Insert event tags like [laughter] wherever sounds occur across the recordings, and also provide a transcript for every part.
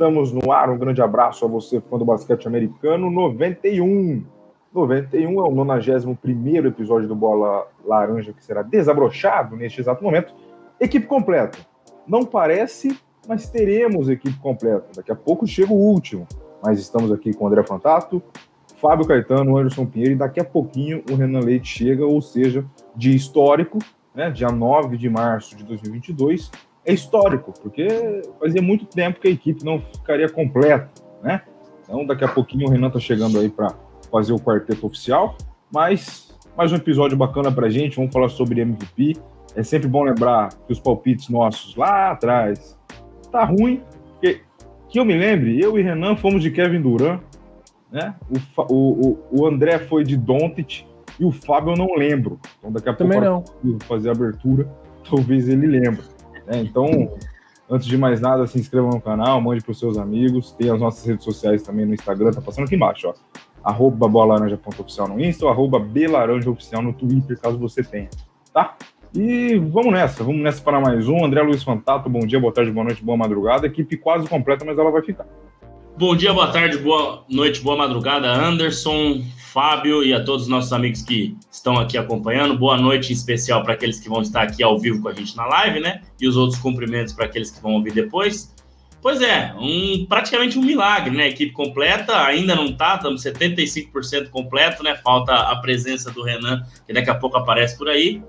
Estamos no ar. Um grande abraço a você, fã do basquete americano. 91. 91 é o 91 episódio do Bola Laranja que será desabrochado neste exato momento. Equipe completa. Não parece, mas teremos equipe completa. Daqui a pouco chega o último. Mas estamos aqui com o André Fantato, Fábio Caetano, Anderson Pinheiro e daqui a pouquinho o Renan Leite chega, ou seja, de histórico, né, dia 9 de março de 2022, é histórico, porque fazia muito tempo que a equipe não ficaria completa, né? Então, daqui a pouquinho o Renan está chegando aí para fazer o quarteto oficial, mas mais um episódio bacana para gente, vamos falar sobre MVP. É sempre bom lembrar que os palpites nossos lá atrás tá ruim, porque que eu me lembre, eu e Renan fomos de Kevin Durant, né? O, o, o André foi de Doncic e o Fábio eu não lembro. Então daqui a Também pouco não. fazer a abertura, [laughs] talvez ele lembre. Né? Então, antes de mais nada, se inscreva no canal, mande para os seus amigos, tem as nossas redes sociais também no Instagram, tá passando aqui embaixo, ó. Arroba bolaranja.oficial no Insta ou arroba belaranjaoficial no Twitter, caso você tenha, tá? E vamos nessa, vamos nessa para mais um. André Luiz Fantato, bom dia, boa tarde, boa noite, boa madrugada. Equipe quase completa, mas ela vai ficar. Bom dia, boa tarde, boa noite, boa madrugada, Anderson, Fábio e a todos os nossos amigos que estão aqui acompanhando. Boa noite em especial para aqueles que vão estar aqui ao vivo com a gente na live, né? E os outros cumprimentos para aqueles que vão ouvir depois. Pois é, um, praticamente um milagre, né? Equipe completa, ainda não tá, estamos 75% completo, né? Falta a presença do Renan, que daqui a pouco aparece por aí.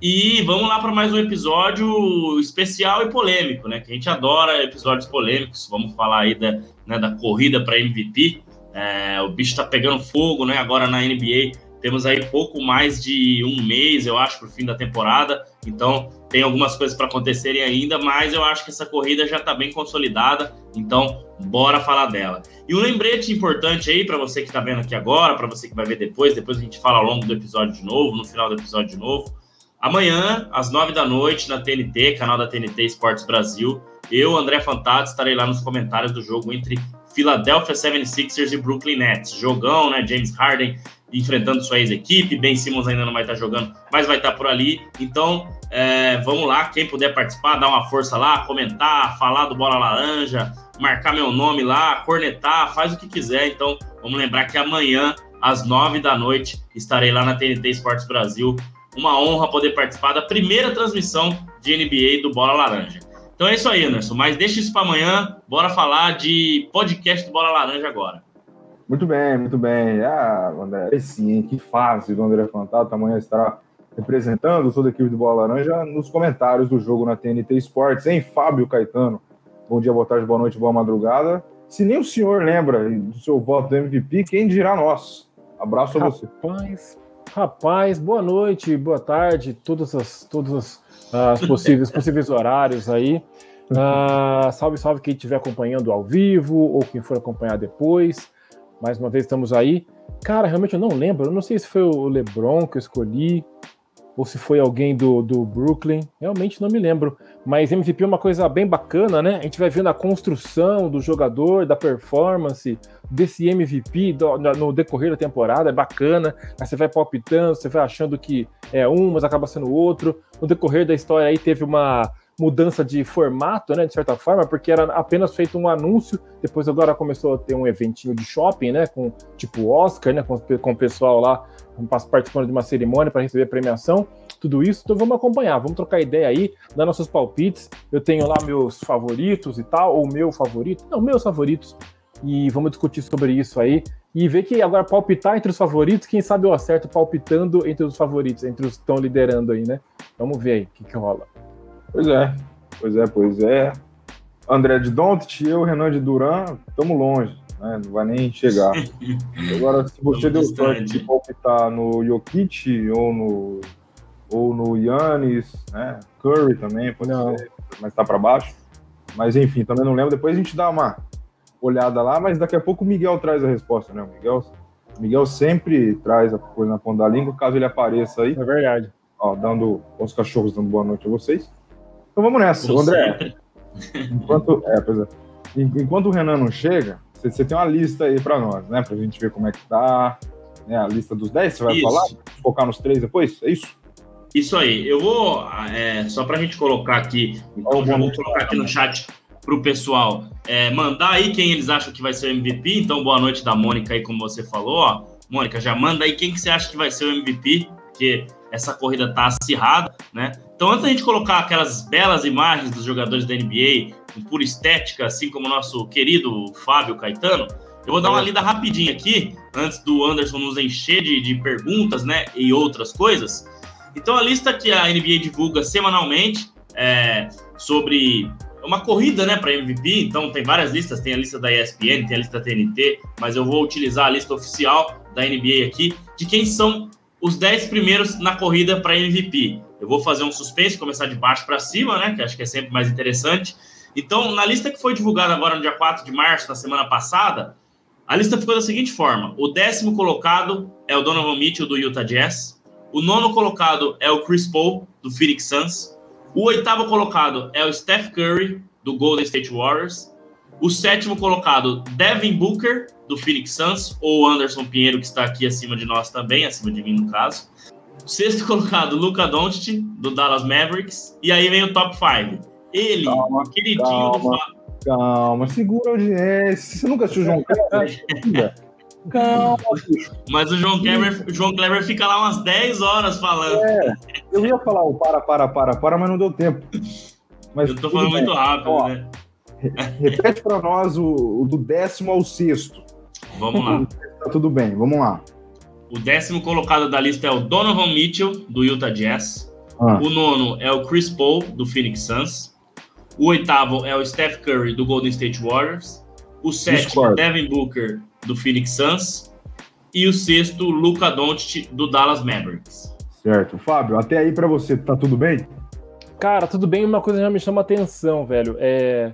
E vamos lá para mais um episódio especial e polêmico, né? Que a gente adora episódios polêmicos. Vamos falar aí da, né, da corrida para MVP. É, o bicho está pegando fogo, né? Agora na NBA temos aí pouco mais de um mês, eu acho, para o fim da temporada. Então tem algumas coisas para acontecerem ainda, mas eu acho que essa corrida já está bem consolidada. Então bora falar dela. E um lembrete importante aí para você que está vendo aqui agora, para você que vai ver depois. Depois a gente fala ao longo do episódio de novo, no final do episódio de novo. Amanhã, às nove da noite, na TNT, canal da TNT Esportes Brasil, eu, André Fantato, estarei lá nos comentários do jogo entre Philadelphia 76ers e Brooklyn Nets. Jogão, né? James Harden enfrentando sua ex-equipe. Ben Simmons ainda não vai estar jogando, mas vai estar por ali. Então, é, vamos lá. Quem puder participar, dar uma força lá, comentar, falar do Bola Laranja, marcar meu nome lá, cornetar, faz o que quiser. Então, vamos lembrar que amanhã, às nove da noite, estarei lá na TNT Esportes Brasil. Uma honra poder participar da primeira transmissão de NBA do Bola Laranja. Então é isso aí, Anderson. Mas deixa isso para amanhã. Bora falar de podcast do Bola Laranja agora. Muito bem, muito bem. Ah, André, sim, que fase do André Fantato. Amanhã estará representando toda a equipe do Bola Laranja nos comentários do jogo na TNT Esportes, hein, Fábio Caetano? Bom dia, boa tarde, boa noite, boa madrugada. Se nem o senhor lembra do seu voto do MVP, quem dirá nós? Abraço a você. Rapaz, rapaz, boa noite, boa tarde, todas as, todas as os possíveis, possíveis horários aí. Uh, salve, salve quem estiver acompanhando ao vivo ou quem for acompanhar depois. Mais uma vez estamos aí. Cara, realmente eu não lembro. Eu não sei se foi o LeBron que eu escolhi ou se foi alguém do, do Brooklyn. Realmente não me lembro. Mas MVP é uma coisa bem bacana, né? A gente vai vendo a construção do jogador, da performance, desse MVP do, no decorrer da temporada. É bacana. Aí você vai palpitando, você vai achando que é um, mas acaba sendo outro. No decorrer da história aí teve uma mudança de formato, né, de certa forma, porque era apenas feito um anúncio, depois agora começou a ter um eventinho de shopping, né, com tipo Oscar, né, com, com o pessoal lá participando de uma cerimônia para receber premiação, tudo isso. Então vamos acompanhar, vamos trocar ideia aí, dar nossos palpites. Eu tenho lá meus favoritos e tal, ou meu favorito, não, meus favoritos, e vamos discutir sobre isso aí. E ver que agora palpitar entre os favoritos, quem sabe eu acerto palpitando entre os favoritos, entre os que estão liderando aí, né? Vamos ver aí o que, que rola. Pois é, pois é, pois é. André de Dontit e eu, Renan de Duran, estamos longe né? Não vai nem chegar. [laughs] Agora, se você deu sorte de palpitar no Jokic ou no ou no Yannis, né? Curry também, pode não. ser, mas tá para baixo. Mas enfim, também não lembro. Depois a gente dá uma olhada lá, mas daqui a pouco o Miguel traz a resposta, né? O Miguel, o Miguel sempre traz a coisa na ponta da língua, caso ele apareça aí. É verdade. Ó, dando os cachorros dando boa noite a vocês. Então vamos nessa, André. Enquanto, é, pois é. Enquanto o Renan não chega, você tem uma lista aí para nós, né? Para a gente ver como é que tá. Né? A lista dos 10, você vai isso. falar? Focar nos três depois? É isso? Isso aí. Eu vou, é, só para a gente colocar aqui, então já vou colocar aqui no chat para o pessoal é, mandar aí quem eles acham que vai ser o MVP. Então, boa noite da Mônica aí, como você falou. Ó. Mônica, já manda aí quem que você acha que vai ser o MVP, porque essa corrida tá acirrada, né? Então, antes da gente colocar aquelas belas imagens dos jogadores da NBA, com pura estética, assim como o nosso querido Fábio Caetano, eu vou dar uma lida rapidinho aqui, antes do Anderson nos encher de, de perguntas, né, e outras coisas. Então, a lista que a NBA divulga semanalmente é, sobre uma corrida, né, para MVP. Então, tem várias listas, tem a lista da ESPN, tem a lista da TNT, mas eu vou utilizar a lista oficial da NBA aqui de quem são os 10 primeiros na corrida para MVP. Eu vou fazer um suspense, começar de baixo para cima, né, que acho que é sempre mais interessante. Então, na lista que foi divulgada agora no dia 4 de março, na semana passada, a lista ficou da seguinte forma: o décimo colocado é o Donovan Mitchell, do Utah Jazz. O nono colocado é o Chris Paul, do Phoenix Suns. O oitavo colocado é o Steph Curry, do Golden State Warriors. O sétimo colocado, Devin Booker, do Phoenix Suns, ou Anderson Pinheiro, que está aqui acima de nós também, acima de mim no caso. O sexto [laughs] colocado, Luca Doncic, do Dallas Mavericks. E aí vem o top 5. Ele, calma, o queridinho calma, do Calma, segura a audiência. Você nunca assistiu o João [laughs] Kleber? Calma, Mas o João Kleber, João Kleber fica lá umas 10 horas falando. É, eu ia falar o para, para, para, para, mas não deu tempo. Mas eu tô falando bem. muito rápido, Ó, né? Repete para nós o, o, do décimo ao sexto. Vamos lá. Tá tudo bem, vamos lá. O décimo colocado da lista é o Donovan Mitchell, do Utah Jazz. Ah. O nono é o Chris Paul, do Phoenix Suns. O oitavo é o Steph Curry, do Golden State Warriors. O sétimo, Discord. Devin Booker, do Phoenix Suns. E o sexto, Luca Doncic, do Dallas Mavericks. Certo. Fábio, até aí para você, tá tudo bem? Cara, tudo bem. Uma coisa já me chama atenção, velho. É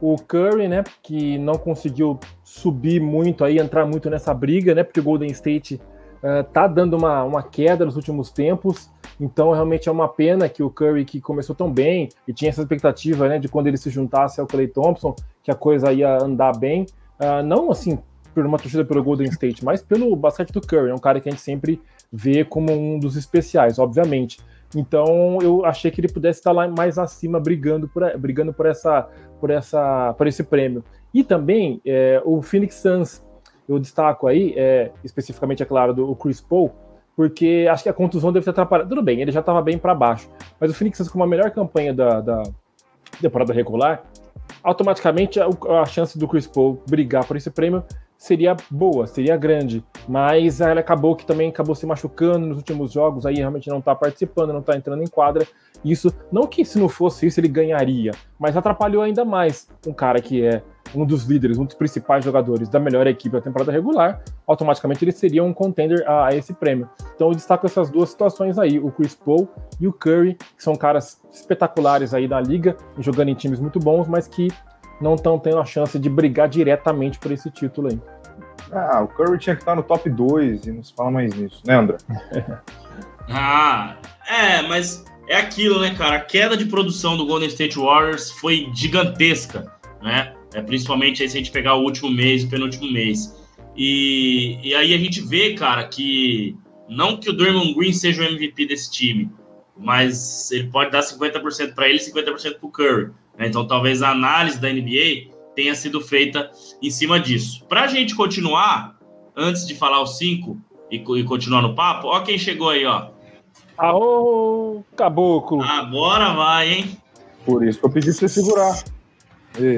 o Curry, né, que não conseguiu subir muito aí, entrar muito nessa briga, né, porque o Golden State uh, tá dando uma, uma queda nos últimos tempos. Então, realmente é uma pena que o Curry, que começou tão bem e tinha essa expectativa né, de quando ele se juntasse ao Clay Thompson, que a coisa ia andar bem, uh, não assim por uma torcida pelo Golden State, mas pelo basquete do Curry. É um cara que a gente sempre vê como um dos especiais, obviamente. Então, eu achei que ele pudesse estar lá mais acima, brigando por, brigando por, essa, por, essa, por esse prêmio. E também é, o Phoenix Suns, eu destaco aí, é, especificamente, é claro, do Chris Paul, porque acho que a contusão deve ter atrapalhado. Tudo bem, ele já estava bem para baixo, mas o Phoenix com a melhor campanha da, da temporada regular, automaticamente a, a, chance do Chris Paul brigar por esse prêmio seria boa, seria grande, mas ele acabou que também acabou se machucando nos últimos jogos, aí realmente não está participando, não está entrando em quadra. Isso, não que se não fosse isso ele ganharia, mas atrapalhou ainda mais um cara que é um dos líderes, um dos principais jogadores da melhor equipe da temporada regular, automaticamente ele seria um contender a, a, esse prêmio. Então eu destaco essas duas situações aí, o Chris Paul e o Curry, que são caras espetaculares aí da liga, jogando em times muito bons, mas que não estão tendo a chance de brigar diretamente por esse título aí. Ah, o Curry tinha que estar no top 2 e não se fala mais nisso, né, André? [laughs] ah, é, mas é aquilo, né, cara? A queda de produção do Golden State Warriors foi gigantesca, né? É, principalmente aí se a gente pegar o último mês, o penúltimo mês. E, e aí a gente vê, cara, que não que o Draymond Green seja o MVP desse time, mas ele pode dar 50% para ele e 50% para o Curry. Né? Então talvez a análise da NBA tenha sido feita em cima disso. Para a gente continuar, antes de falar os cinco e, e, continuar no papo, ó quem chegou aí, ó. Aô, caboclo! Agora vai, hein? Por isso que eu pedi para você segurar.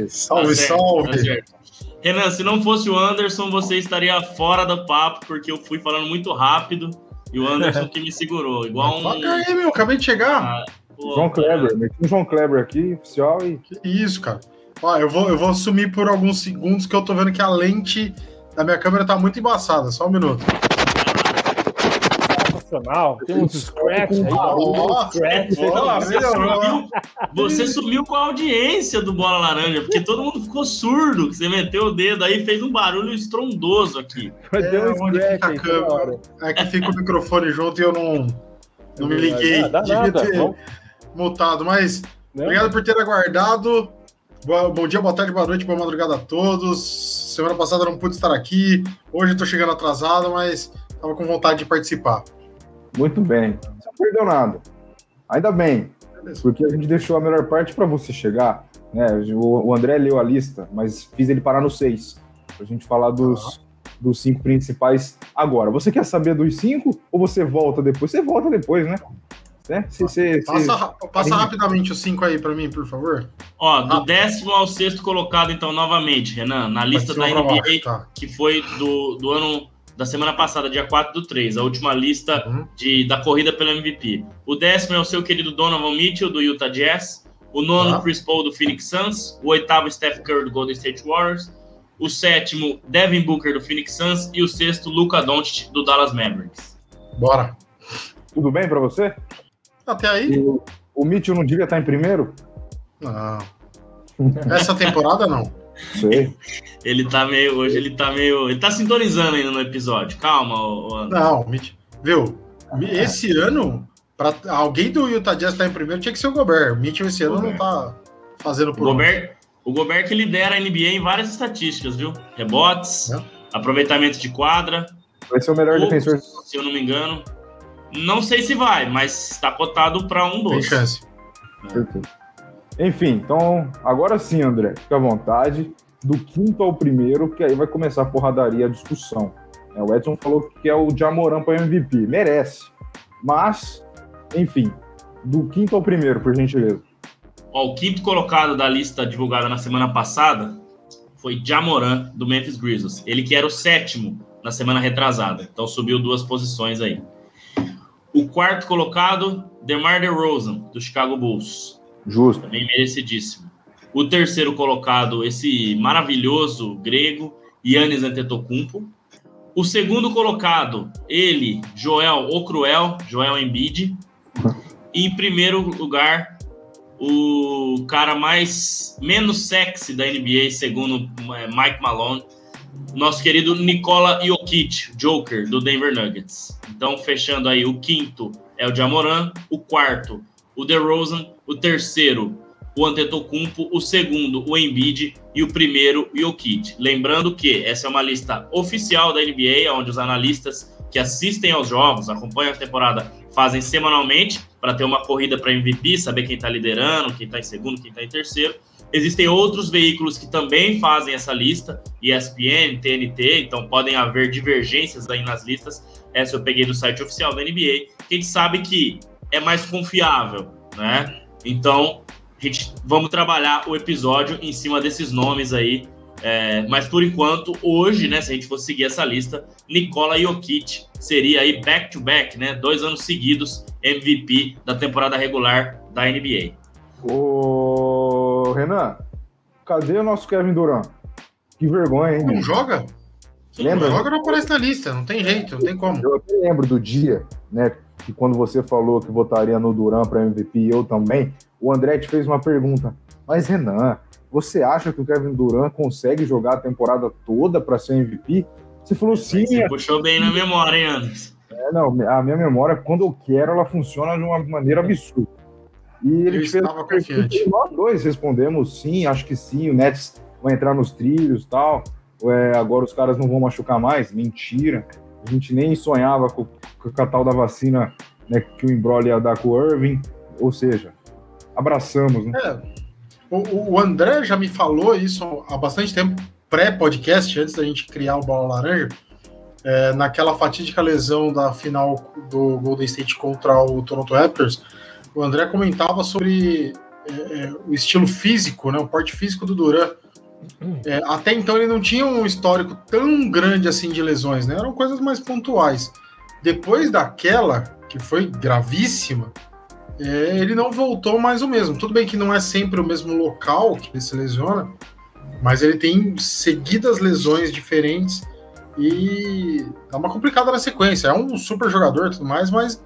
Salve, tá certo, salve. Tá Renan, se não fosse o Anderson, você estaria fora do papo, porque eu fui falando muito rápido e o Anderson que me segurou. Igual um. Toca aí, meu, acabei de chegar. Ah, pô, João Kleber, meti um João Kleber aqui, oficial e. Que isso, cara. Ó, eu vou, eu vou sumir por alguns segundos que eu tô vendo que a lente da minha câmera tá muito embaçada. Só um minuto sensacional. Tem uns scratch aí. Oh, scratch. Você, sumiu, você sumiu com a audiência do Bola Laranja, porque todo mundo ficou surdo. Você meteu o dedo aí e fez um barulho estrondoso aqui. É, Deu um fica a câmera. É que fica o microfone junto e eu não, não me liguei. Dá, Devia nada. ter Bom. mutado, mas não. obrigado por ter aguardado. Bom dia, boa tarde, boa noite, boa madrugada a todos. Semana passada não pude estar aqui, hoje estou chegando atrasado, mas estava com vontade de participar. Muito bem. Você não perdeu nada. Ainda bem. Porque a gente deixou a melhor parte para você chegar. Né? O, André leu a lista, mas fiz ele parar no 6. Pra gente falar dos, dos cinco principais agora. Você quer saber dos cinco ou você volta depois? Você volta depois, né? né? Se, se, passa, se... passa rapidamente os cinco aí para mim, por favor. Ó, do Rápido. décimo ao sexto colocado, então, novamente, Renan, na lista da NBA, tá. que foi do, do ano da semana passada, dia 4 do 3, a última lista uhum. de, da corrida pelo MVP. O décimo é o seu querido Donovan Mitchell, do Utah Jazz. O nono, Chris Paul, do Phoenix Suns. O oitavo, Steph Curry, do Golden State Warriors. O sétimo, Devin Booker, do Phoenix Suns. E o sexto, Luca Doncic, do Dallas Mavericks. Bora. Tudo bem para você? Até aí. O, o Mitchell não devia estar em primeiro? Não. Essa temporada, não. Sei. [laughs] Ele tá meio. Hoje ele tá meio. Ele tá sintonizando ainda no episódio. Calma, ô, Não, viu? Esse ano, para alguém do Utah Jazz estar tá em primeiro, tinha que ser o Gobert. O Mitchell esse ano Gobert. não tá fazendo por. O Gobert, o Gobert que lidera a NBA em várias estatísticas, viu? Rebotes, é. aproveitamento de quadra. Vai ser o melhor poucos, defensor. Se eu não me engano. Não sei se vai, mas está cotado para um dos. Tem chance. É. Enfim, então agora sim, André, fica à vontade. Do quinto ao primeiro, que aí vai começar a porradaria, a discussão. É, o Edson falou que é o Jamoran para MVP. Merece. Mas, enfim, do quinto ao primeiro, por gentileza. Ó, o quinto colocado da lista divulgada na semana passada foi Jamoran, do Memphis Grizzlies. Ele que era o sétimo na semana retrasada. Então subiu duas posições aí. O quarto colocado, DeMar DeRozan, do Chicago Bulls. Justo. Também merecidíssimo. O terceiro colocado, esse maravilhoso grego, Yannis Antetokounmpo. O segundo colocado, ele, Joel o Cruel, Joel Embiid. E em primeiro lugar, o cara mais menos sexy da NBA, segundo é, Mike Malone, nosso querido Nikola Jokic, Joker, do Denver Nuggets. Então, fechando aí, o quinto é o Jamoran, o quarto, o DeRozan, o terceiro, o Antetokounmpo, o segundo, o Embiid e o primeiro, o Jokic. Lembrando que essa é uma lista oficial da NBA, onde os analistas que assistem aos jogos, acompanham a temporada, fazem semanalmente para ter uma corrida para MVP, saber quem está liderando, quem está em segundo, quem está em terceiro. Existem outros veículos que também fazem essa lista, ESPN, TNT, então podem haver divergências aí nas listas. Essa eu peguei do site oficial da NBA, que a gente sabe que é mais confiável, né? Então, a gente vamos trabalhar o episódio em cima desses nomes aí. É, mas por enquanto, hoje, né, se a gente for seguir essa lista, Nikola Jokic seria aí back-to-back, né? Dois anos seguidos MVP da temporada regular da NBA. Ô, Renan, cadê o nosso Kevin Durant? Que vergonha, hein? Não joga? Lembra? Não joga, não aparece na lista, não tem jeito, não tem como. Eu até lembro do dia, né, que quando você falou que votaria no Duran para MVP, eu também, o André te fez uma pergunta. Mas, Renan, você acha que o Kevin Durant consegue jogar a temporada toda para ser MVP? Você falou sim. Você é... puxou bem na memória, hein, Anderson? É, não, a minha memória, quando eu quero, ela funciona de uma maneira absurda. E ele eu fez estava confiante. Nós dois respondemos sim, acho que sim, o Nets vai entrar nos trilhos tal. É, agora os caras não vão machucar mais. Mentira. A gente nem sonhava com, com a tal da vacina né, que o Embrolho ia dar com o Irving. Ou seja, abraçamos. Né? É, o, o, André já me falou isso há bastante tempo, pré-podcast, antes da gente criar o Bola Laranja, é, naquela fatídica lesão da final do Golden State contra o Toronto Raptors. O André comentava sobre é, é o estilo físico, né, o porte físico do Duran é, até então ele não tinha um histórico tão grande assim de lesões, né? Eram coisas mais pontuais. Depois daquela, que foi gravíssima, é, ele não voltou mais o mesmo. Tudo bem que não é sempre o mesmo local que ele se lesiona, mas ele tem seguidas lesões diferentes e dá uma complicada na sequência. É um super jogador e tudo mais, mas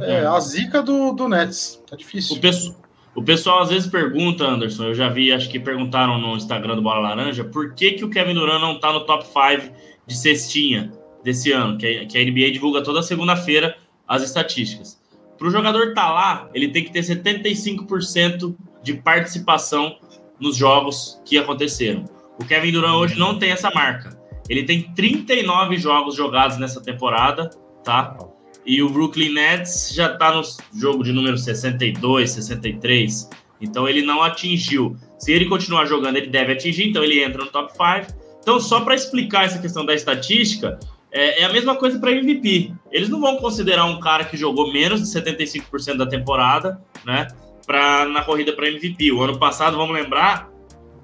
é, a zica do, do Nets. Tá difícil. O, peço, o pessoal às vezes pergunta, Anderson, eu já vi, acho que perguntaram no Instagram do Bola Laranja, por que, que o Kevin Durant não tá no top 5 de cestinha desse ano, que a, que a NBA divulga toda segunda-feira as estatísticas. Para o jogador estar tá lá, ele tem que ter 75% de participação nos jogos que aconteceram. O Kevin Durant hoje não tem essa marca. Ele tem 39 jogos jogados nessa temporada, tá? E o Brooklyn Nets já está no jogo de número 62, 63. Então ele não atingiu. Se ele continuar jogando, ele deve atingir, então ele entra no top 5. Então, só para explicar essa questão da estatística, é, é a mesma coisa para MVP. Eles não vão considerar um cara que jogou menos de 75% da temporada, né? Pra, na corrida para MVP. O ano passado, vamos lembrar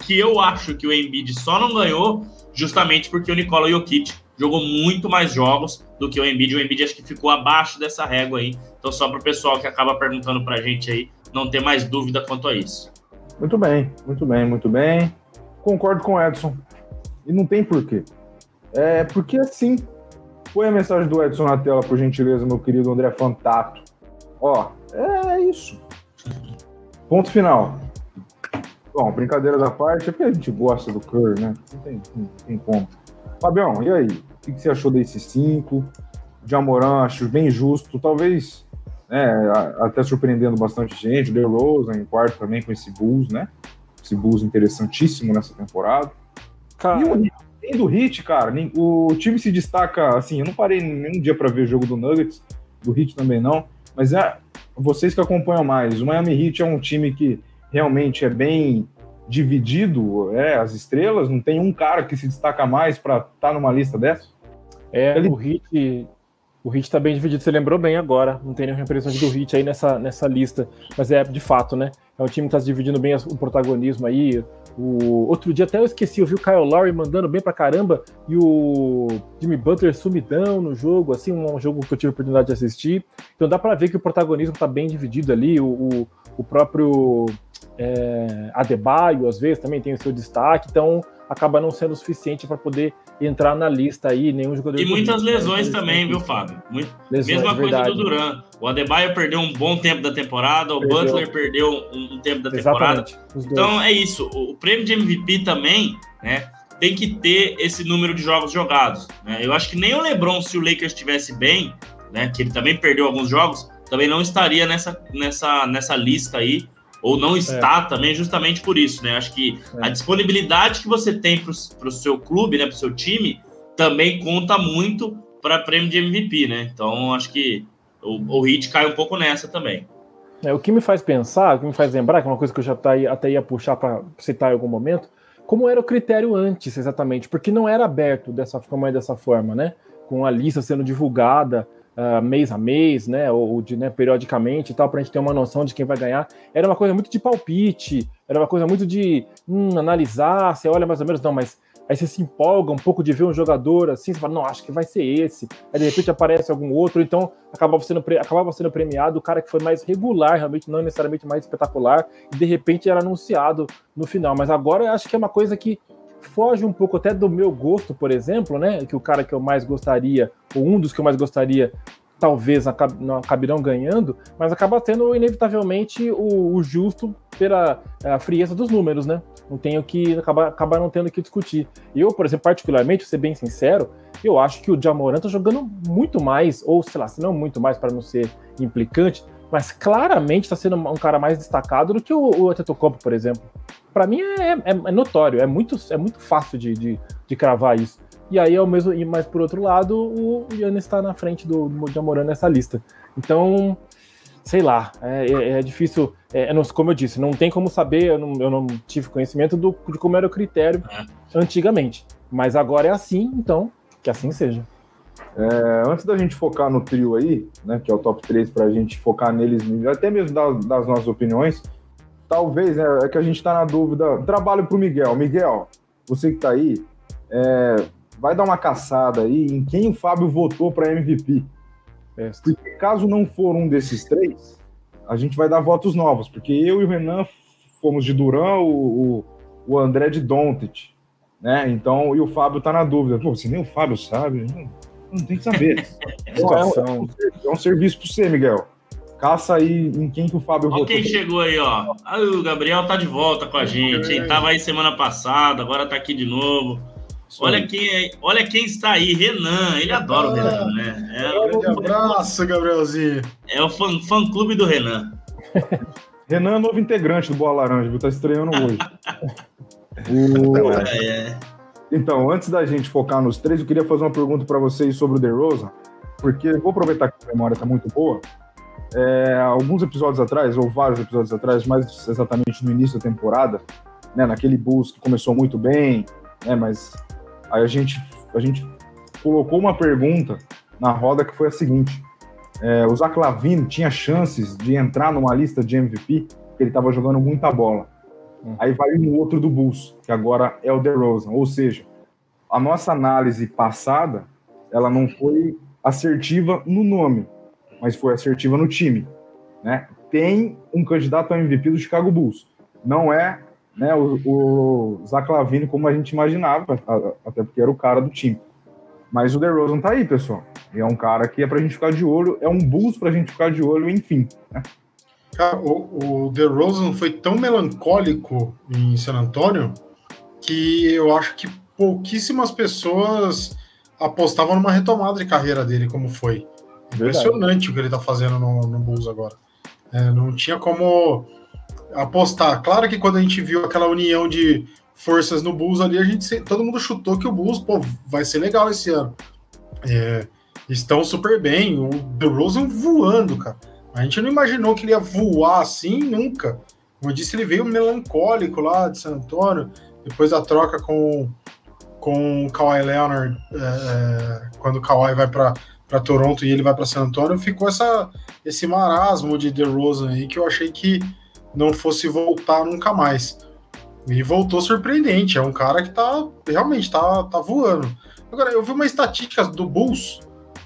que eu acho que o Embiid só não ganhou justamente porque o Nikola Jokic jogou muito mais jogos do que o Embiid. O Embiid acho que ficou abaixo dessa régua aí. Então, só para o pessoal que acaba perguntando para a gente aí não ter mais dúvida quanto a isso. Muito bem, muito bem, muito bem. Concordo com o Edson. E não tem porquê. É porque assim. Põe a mensagem do Edson na tela, por gentileza, meu querido André Fantato. Ó, é isso. Ponto final. Bom, brincadeira da parte, é porque a gente gosta do Curry, né? Não tem, não tem como. Fabião, e aí? O que você achou desses cinco? De Amorã, acho bem justo. Talvez né, até surpreendendo bastante gente. The Rose em quarto também com esse Bulls, né? Esse Bulls interessantíssimo nessa temporada. Cara... E o do Hit, cara, o time se destaca, assim, eu não parei nenhum dia para ver o jogo do Nuggets, do Hit também não, mas é vocês que acompanham mais, o Miami Heat é um time que realmente é bem dividido, é, as estrelas, não tem um cara que se destaca mais para estar tá numa lista dessa? É, Ele... o Hit o Hit tá bem dividido, você lembrou bem agora. Não tem nenhuma representante do Hit aí nessa, nessa lista. Mas é de fato, né? É um time que tá se dividindo bem o protagonismo aí. O... Outro dia até eu esqueci, eu vi o Kyle Lowry mandando bem pra caramba e o Jimmy Butler sumidão no jogo, assim, um jogo que eu tive a oportunidade de assistir. Então dá para ver que o protagonismo tá bem dividido ali. O, o, o próprio é, Adebayo, às vezes, também tem o seu destaque. Então acaba não sendo suficiente para poder entrar na lista aí, nenhum jogador. E muitas lesões também, viu, Fábio? Muito... Lesões, Mesma coisa verdade. do Duran. O Adebayo perdeu um bom tempo da temporada, o perdeu. Butler perdeu um tempo da temporada. Então é isso. O prêmio de MVP também, né? Tem que ter esse número de jogos jogados. Né? Eu acho que nem o LeBron, se o Lakers estivesse bem, né? Que ele também perdeu alguns jogos, também não estaria nessa, nessa, nessa lista aí ou não está é. também justamente por isso, né? Acho que é. a disponibilidade que você tem para o seu clube, né, para o seu time, também conta muito para prêmio de MVP, né? Então acho que o, o Hit cai um pouco nessa também. É, o que me faz pensar, o que me faz lembrar, que é uma coisa que eu já tá aí, até ia puxar para citar em algum momento, como era o critério antes, exatamente, porque não era aberto dessa forma, dessa forma, né? Com a lista sendo divulgada, uh, mês a mês, né, ou de, né, periodicamente e tal, para a gente ter uma noção de quem vai ganhar. Era uma coisa muito de palpite, era uma coisa muito de hum, analisar, você olha mais ou menos, não, mas aí você se empolga um pouco de ver um jogador assim, você fala, não, acho que vai ser esse. Aí de repente aparece algum outro, então acabava sendo, acabava sendo premiado o cara que foi mais regular, realmente não necessariamente mais espetacular, e de repente era anunciado no final. Mas agora eu acho que é uma coisa que foge um pouco até do meu gosto, por exemplo, né? Que o cara que eu mais gostaria, ou um dos que eu mais gostaria, talvez não acabirão ganhando, mas acaba tendo inevitavelmente o, o justo pela frieza dos números, né? Não tenho que acabar, acabar não tendo que discutir. Eu, por exemplo, particularmente, vou ser bem sincero, eu acho que o Jamoran tá jogando muito mais, ou sei lá, se não muito mais para não ser implicante, mas claramente está sendo um cara mais destacado do que o, o por exemplo. Para mim é, é, é, notório, é muito, é muito fácil de, de, de cravar isso. E aí, ao mesmo, mas por outro lado, o Yannis está na frente do, do Jamoran nessa lista. Então, sei lá, é, é, é difícil. É, como eu disse, não tem como saber, eu não, eu não tive conhecimento do, de como era o critério é. antigamente. Mas agora é assim, então que assim seja. É, antes da gente focar no trio aí, né, que é o top 3, para a gente focar neles, até mesmo das, das nossas opiniões, talvez né, é que a gente está na dúvida. Trabalho para o Miguel. Miguel, você que está aí, é, vai dar uma caçada aí em quem o Fábio votou para MVP. É. Porque caso não for um desses três, a gente vai dar votos novos, porque eu e o Renan fomos de Duran, o, o, André de Dontit, né? Então, e o Fábio tá na dúvida. Pô, se nem o Fábio sabe, não, não tem que saber. [laughs] Então, é, um, é, um, serviço para você, Miguel. Caça aí em quem que o Fábio ó votou. quem chegou aí, ó. Ah, o Gabriel tá de volta com a gente, hein? Tava aí semana passada, agora tá aqui de novo. Olha quem, olha quem está aí, Renan. Ele adora o Renan, né? É, um abraço, Gabrielzinho. É o fã, fã clube do Renan. [laughs] Renan é novo integrante do Boa Laranja, viu? Tá estreando hoje. [laughs] o... é. Então, antes da gente focar nos três, eu queria fazer uma pergunta para vocês sobre o DeRozan, porque vou aproveitar que a memória está muito boa. É, alguns episódios atrás, ou vários episódios atrás, mais exatamente no início da temporada, né, naquele Bulls que começou muito bem, né, mas aí a gente, a gente colocou uma pergunta na roda que foi a seguinte: é, o Zach Lavine tinha chances de entrar numa lista de MVP, porque ele estava jogando muita bola. Hum. Aí vai um outro do Bulls, que agora é o DeRozan. Ou seja, a nossa análise passada, ela não foi assertiva no nome, mas foi assertiva no time. Né? Tem um candidato a MVP do Chicago Bulls. Não é né, o, o Zach Lavine como a gente imaginava, até porque era o cara do time. Mas o DeRozan tá aí, pessoal. E é um cara que é pra gente ficar de olho, é um Bulls pra gente ficar de olho, enfim. Né? Cara, o, o DeRozan foi tão melancólico em San Antônio que eu acho que pouquíssimas pessoas apostavam numa retomada de carreira dele, como foi. Impressionante Verdade. o que ele tá fazendo no, no Bulls agora. É, não tinha como apostar. Claro que quando a gente viu aquela união de forças no Bulls ali, a gente todo mundo chutou que o Bulls pô, vai ser legal esse ano. É, estão super bem, o DeRozan voando, cara. A gente não imaginou que ele ia voar assim nunca. Como eu disse, ele veio melancólico lá de San Antônio, depois da troca com, com o Kawhi Leonard, é, é quando o Kawhi vai para para Toronto e ele vai para San Antônio, ficou essa, esse marasmo de DeRozan aí que eu achei que não fosse voltar nunca mais. E voltou surpreendente. É um cara que tá realmente tá, tá voando. Agora, eu vi uma estatística do Bulls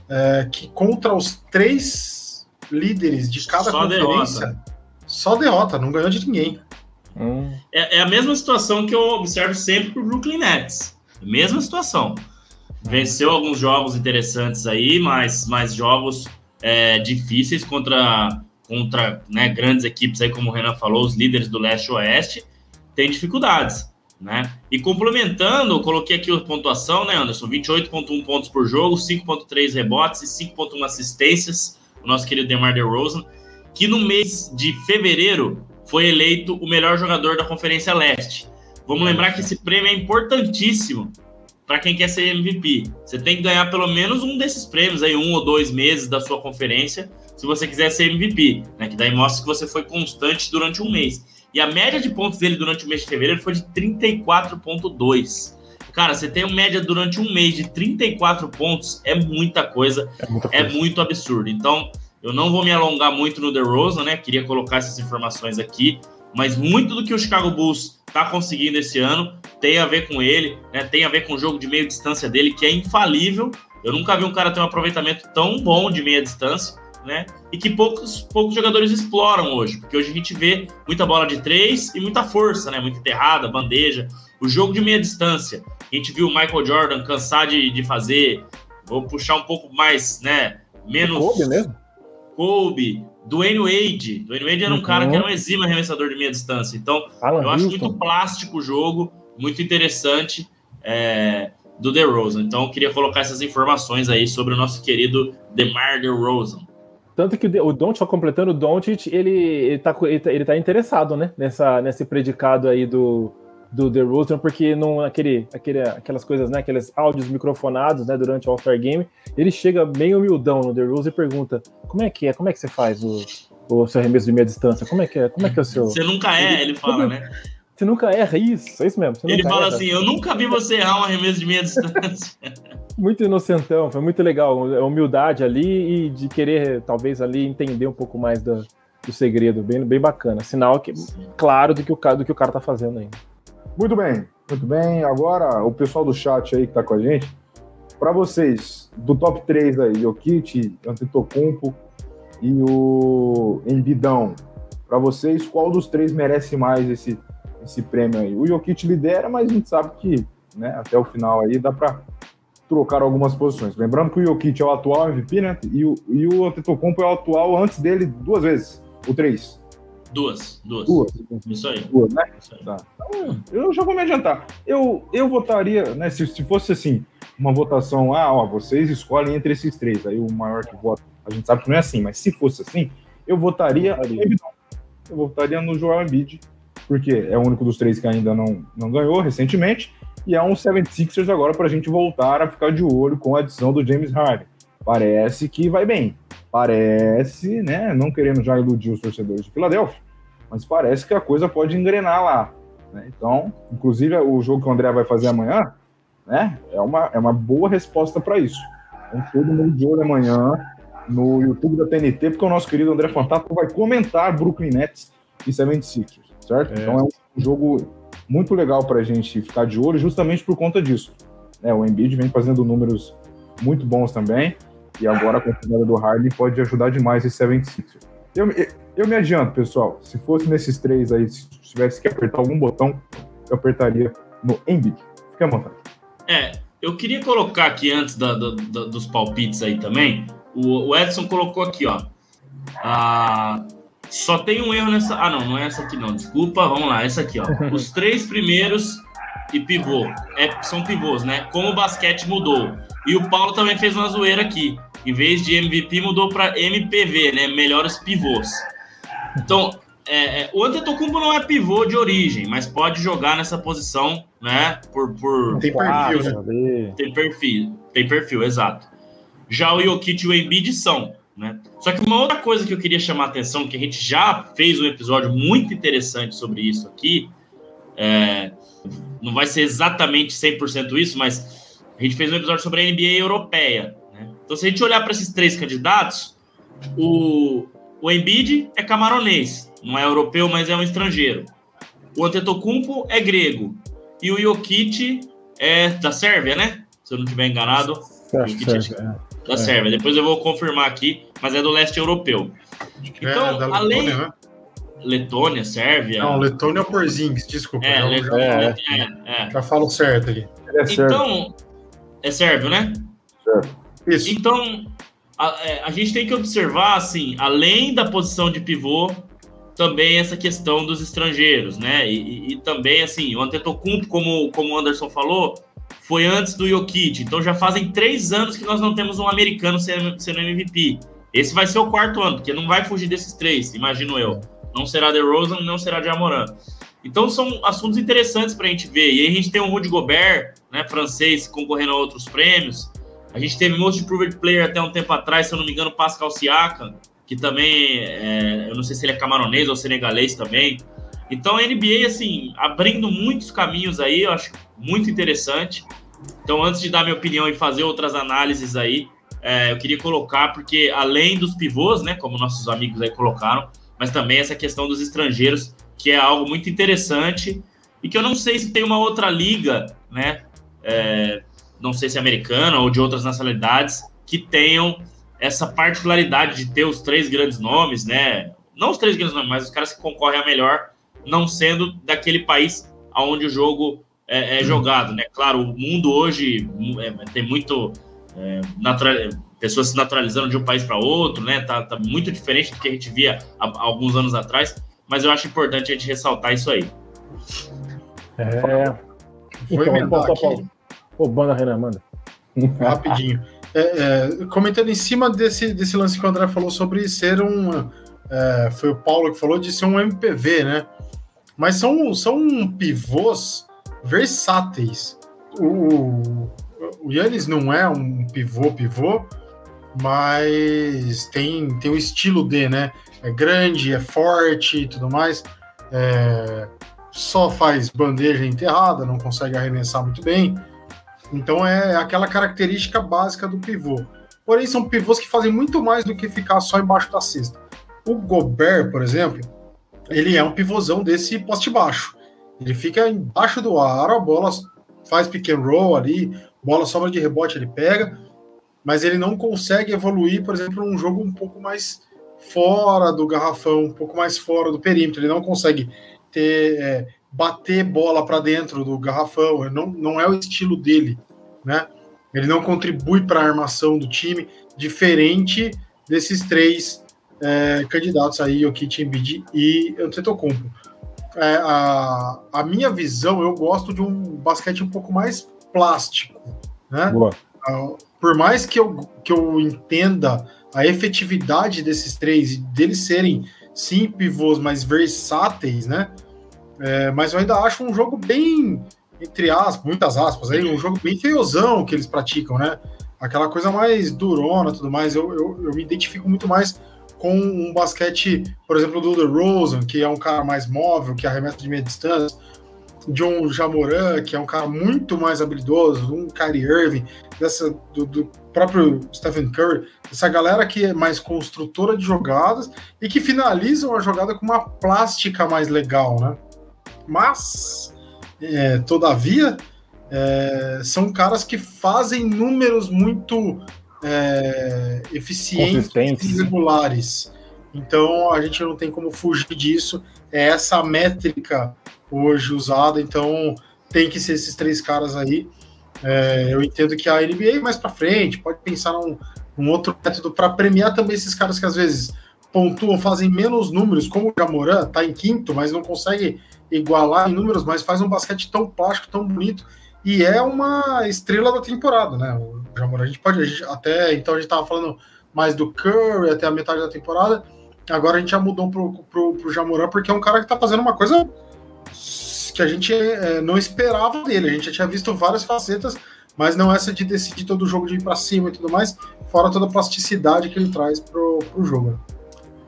é, que contra os três líderes de cada só conferência, derrota. só derrota, não ganhou de ninguém. Hum. É, é, a mesma situação que eu observo sempre pro Brooklyn Nets. Mesma situação. Venceu alguns jogos interessantes aí, mas, mas jogos é, difíceis contra, contra né, grandes equipes aí, como o Renan falou, os líderes do leste-oeste tem dificuldades, né? E complementando, eu coloquei aqui a pontuação, né, Anderson? 28,1 pontos por jogo, 5,3 rebotes e 5,1 assistências. O nosso querido DeMar DeRozan, que no mês de fevereiro foi eleito o melhor jogador da Conferência Leste. Vamos lembrar que esse prêmio é importantíssimo para quem quer ser MVP. Você tem que ganhar pelo menos um desses prêmios aí, um ou dois meses da sua conferência, se você quiser ser MVP, né? Que daí mostra que você foi constante durante um mês. E a média de pontos dele durante o mês de fevereiro foi de 34,2. Cara, você tem uma média durante um mês de 34 pontos, é muita coisa, é, muita é coisa. é muito absurdo. Então, eu não vou me alongar muito no DeRozan, né? Queria colocar essas informações aqui, mas muito do que o Chicago Bulls está conseguindo esse ano tem a ver com ele, né? Tem a ver com o jogo de meia distância dele, que é infalível. Eu nunca vi um cara ter um aproveitamento tão bom de meia distância né? E que poucos, poucos jogadores exploram hoje, porque hoje a gente vê muita bola de três e muita força, né? Muita enterrada, bandeja. O jogo de meia distância, a gente viu o Michael Jordan cansar de, de fazer. Vou puxar um pouco mais, né? Menos. Kobe mesmo? Kobe, Dwayne Wade. Dwayne Wade era um uhum. cara que era um exímio arremessador de meia distância. Então, Alan eu acho muito plástico o jogo, muito interessante. É, do DeRozan. Então, eu queria colocar essas informações aí sobre o nosso querido DeMar DeRozan. Tanto que o Don't, só completando, o Don't, ele, ele, tá, ele, tá, ele tá interessado, né? Nessa, nesse predicado aí do, do The Rooster, porque não, aquele, aquele, aquelas coisas, né? Aqueles áudios microfonados, né? Durante o All-Star Game, ele chega bem humildão no The Rooster e pergunta: como é que é? Como é que você faz o, o seu arremesso de meia distância? Como é que é? Como é que é o seu. Você nunca é, ele, ele fala, né? Você nunca erra isso, é isso mesmo. Ele fala erra. assim: Eu nunca vi você errar um arremesso de meia distância. [laughs] muito inocentão, foi muito legal. A humildade ali e de querer, talvez, ali entender um pouco mais do, do segredo. Bem, bem bacana. Sinal que, claro do que, o, do que o cara tá fazendo ainda. Muito bem, muito bem. Agora, o pessoal do chat aí que tá com a gente, para vocês, do top 3 aí, Jokic, Antetokounmpo e o Embidão, para vocês, qual dos três merece mais esse esse prêmio aí. O Jokic lidera, mas a gente sabe que né, até o final aí dá para trocar algumas posições. Lembrando que o Jokic é o atual MVP, né? E o, e o Antetokounmpo é o atual antes dele duas vezes, ou três. Duas, duas. Duas. Isso aí. Duas, né? Isso aí. Tá. Então, eu já vou me adiantar. Eu, eu votaria, né? Se, se fosse assim, uma votação, ah, ó, vocês escolhem entre esses três, aí o maior que vota. A gente sabe que não é assim, mas se fosse assim, eu votaria. Eu votaria, eu votaria no Joel Embiid porque é o único dos três que ainda não, não ganhou recentemente, e é um 76ers agora para a gente voltar a ficar de olho com a adição do James Harden. parece que vai bem. Parece, né? Não querendo já iludir os torcedores de Filadélfia, mas parece que a coisa pode engrenar lá. Né? Então, inclusive, o jogo que o André vai fazer amanhã né, é, uma, é uma boa resposta para isso. Então, todo mundo de olho amanhã no YouTube da TNT, porque o nosso querido André Fantástico vai comentar Brooklyn Nets e 76ers, certo? É. Então é um jogo muito legal para a gente ficar de olho, justamente por conta disso. É, o Embiid vem fazendo números muito bons também, e agora com a chegada do Harden pode ajudar demais esse 76ers. Eu, eu me adianto, pessoal. Se fosse nesses três aí, se tivesse que apertar algum botão, eu apertaria no Embiid. Fique à vontade. É, eu queria colocar aqui antes da, da, da, dos palpites aí também. O, o, Edson colocou aqui, ó. Ah, só tem um erro nessa. Ah, não, não é essa aqui, não. Desculpa, vamos lá, essa aqui, ó. [laughs] Os três primeiros e pivô. É, são pivôs, né? Como o basquete mudou. E o Paulo também fez uma zoeira aqui. Em vez de MVP, mudou para MPV, né? Melhores pivôs. Então, é, é, o Antetokounmpo não é pivô de origem, mas pode jogar nessa posição, né? Por, por... Tem perfil, né? Tem perfil, tem perfil, exato. Já o Jokic e o Embiid são, né? Só que uma outra coisa que eu queria chamar a atenção, que a gente já fez um episódio muito interessante sobre isso aqui, é, não vai ser exatamente 100% isso, mas a gente fez um episódio sobre a NBA europeia, então, se a gente olhar para esses três candidatos, o, o Embiid é camaronês, não é europeu, mas é um estrangeiro. O Antetokounmpo é grego. E o Jokic é da Sérvia, né? Se eu não estiver enganado. É, da Sérvia. Depois eu vou confirmar aqui, mas é do leste europeu. Então, é, além. Letônia, né? Letônia, Sérvia. Não, Letônia é o Porzingis, desculpa. É, Letônia, é, é, é. Já falo certo aqui. É então, é sérvio, né? Certo. Isso. Então, a, é, a, gente tem que observar, assim, além da posição de pivô, também essa questão dos estrangeiros, né? E, e, também, assim, o Antetokounmpo, como, como o Anderson falou, foi antes do Jokic. Então já fazem três anos que nós não temos um americano sendo, MVP. Esse vai ser o quarto ano, porque não vai fugir desses três, imagino eu. Não será The Rosen, não será Jamoran. Então são assuntos interessantes para a gente ver. E aí a gente tem o Rudy Gobert, né, francês, concorrendo a outros prêmios. A gente teve Most Improved Player até um tempo atrás, se eu não me engano, Pascal Siakam, que também, é, eu não sei se ele é camaronês ou senegalês também. Então a NBA, assim, abrindo muitos caminhos aí, eu acho muito interessante. Então, antes de dar minha opinião e fazer outras análises aí, é, eu queria colocar, porque além dos pivôs, né, como nossos amigos aí colocaram, mas também essa questão dos estrangeiros, que é algo muito interessante e que eu não sei se tem uma outra liga, né, é, não sei se é americana ou de outras nacionalidades, que tenham essa particularidade de ter os três grandes nomes, né? Não os três grandes nomes, mas os caras que concorrem a melhor, não sendo daquele país onde o jogo é, é jogado, né? Claro, o mundo hoje é, tem muito é, natural, pessoas se naturalizando de um país para outro, né? Tá, tá, muito diferente do que a gente via há, há, alguns anos atrás, mas eu acho importante a gente ressaltar isso aí. É. Foi então, aqui. Ô, banda Renan, manda. [laughs] Rapidinho. É, é, comentando em cima desse, desse lance que o André falou sobre ser um. É, foi o Paulo que falou de ser um MPV, né? Mas são, são pivôs versáteis. O, o Yannis não é um pivô, pivô, mas tem, tem o estilo D, né? É grande, é forte e tudo mais. É, só faz bandeja enterrada, não consegue arremessar muito bem. Então é aquela característica básica do pivô. Porém, são pivôs que fazem muito mais do que ficar só embaixo da cesta. O Gobert, por exemplo, ele é um pivôzão desse poste baixo. Ele fica embaixo do aro, a bola faz pick and roll ali, bola sobra de rebote, ele pega, mas ele não consegue evoluir, por exemplo, num jogo um pouco mais fora do garrafão, um pouco mais fora do perímetro. Ele não consegue ter é, bater bola para dentro do garrafão, não, não é o estilo dele, né? Ele não contribui para a armação do time, diferente desses três é, candidatos aí, o Kit Embiid e Antetokounmpo. É, a, a minha visão, eu gosto de um basquete um pouco mais plástico, né? Boa. Por mais que eu, que eu entenda a efetividade desses três, deles serem sim pivôs mais versáteis, né? É, mas eu ainda acho um jogo bem, entre aspas, muitas aspas, aí, um jogo bem feiozão que eles praticam, né? aquela coisa mais durona tudo mais. Eu, eu, eu me identifico muito mais com um basquete, por exemplo, do DeRozan, que é um cara mais móvel, que arremessa de meia distância, John Jamoran, que é um cara muito mais habilidoso, um Kyrie Irving, dessa, do, do, próprio Stephen Curry, essa galera que é mais construtora de jogadas e que finalizam a jogada com uma plástica mais legal, né? Mas, é, todavia, é, são caras que fazem números muito é, eficientes e regulares. Então a gente não tem como fugir disso. É essa métrica hoje usada, então tem que ser esses três caras aí. É, eu entendo que a NBA mais para frente pode pensar num, num outro método para premiar também esses caras que às vezes pontuam, fazem menos números, como o Jamoran, tá em quinto, mas não consegue igualar em números, mas faz um basquete tão plástico, tão bonito, e é uma estrela da temporada, né? O Jamoran, a gente pode, a gente, até então a gente tava falando mais do Curry até a metade da temporada, agora a gente já mudou pro, pro, pro Jamoran, porque é um cara que tá fazendo uma coisa que a gente é, não esperava dele. A gente já tinha visto várias facetas, mas não essa de decidir todo o jogo de ir para cima e tudo mais, fora toda a plasticidade que ele traz pro, pro jogo.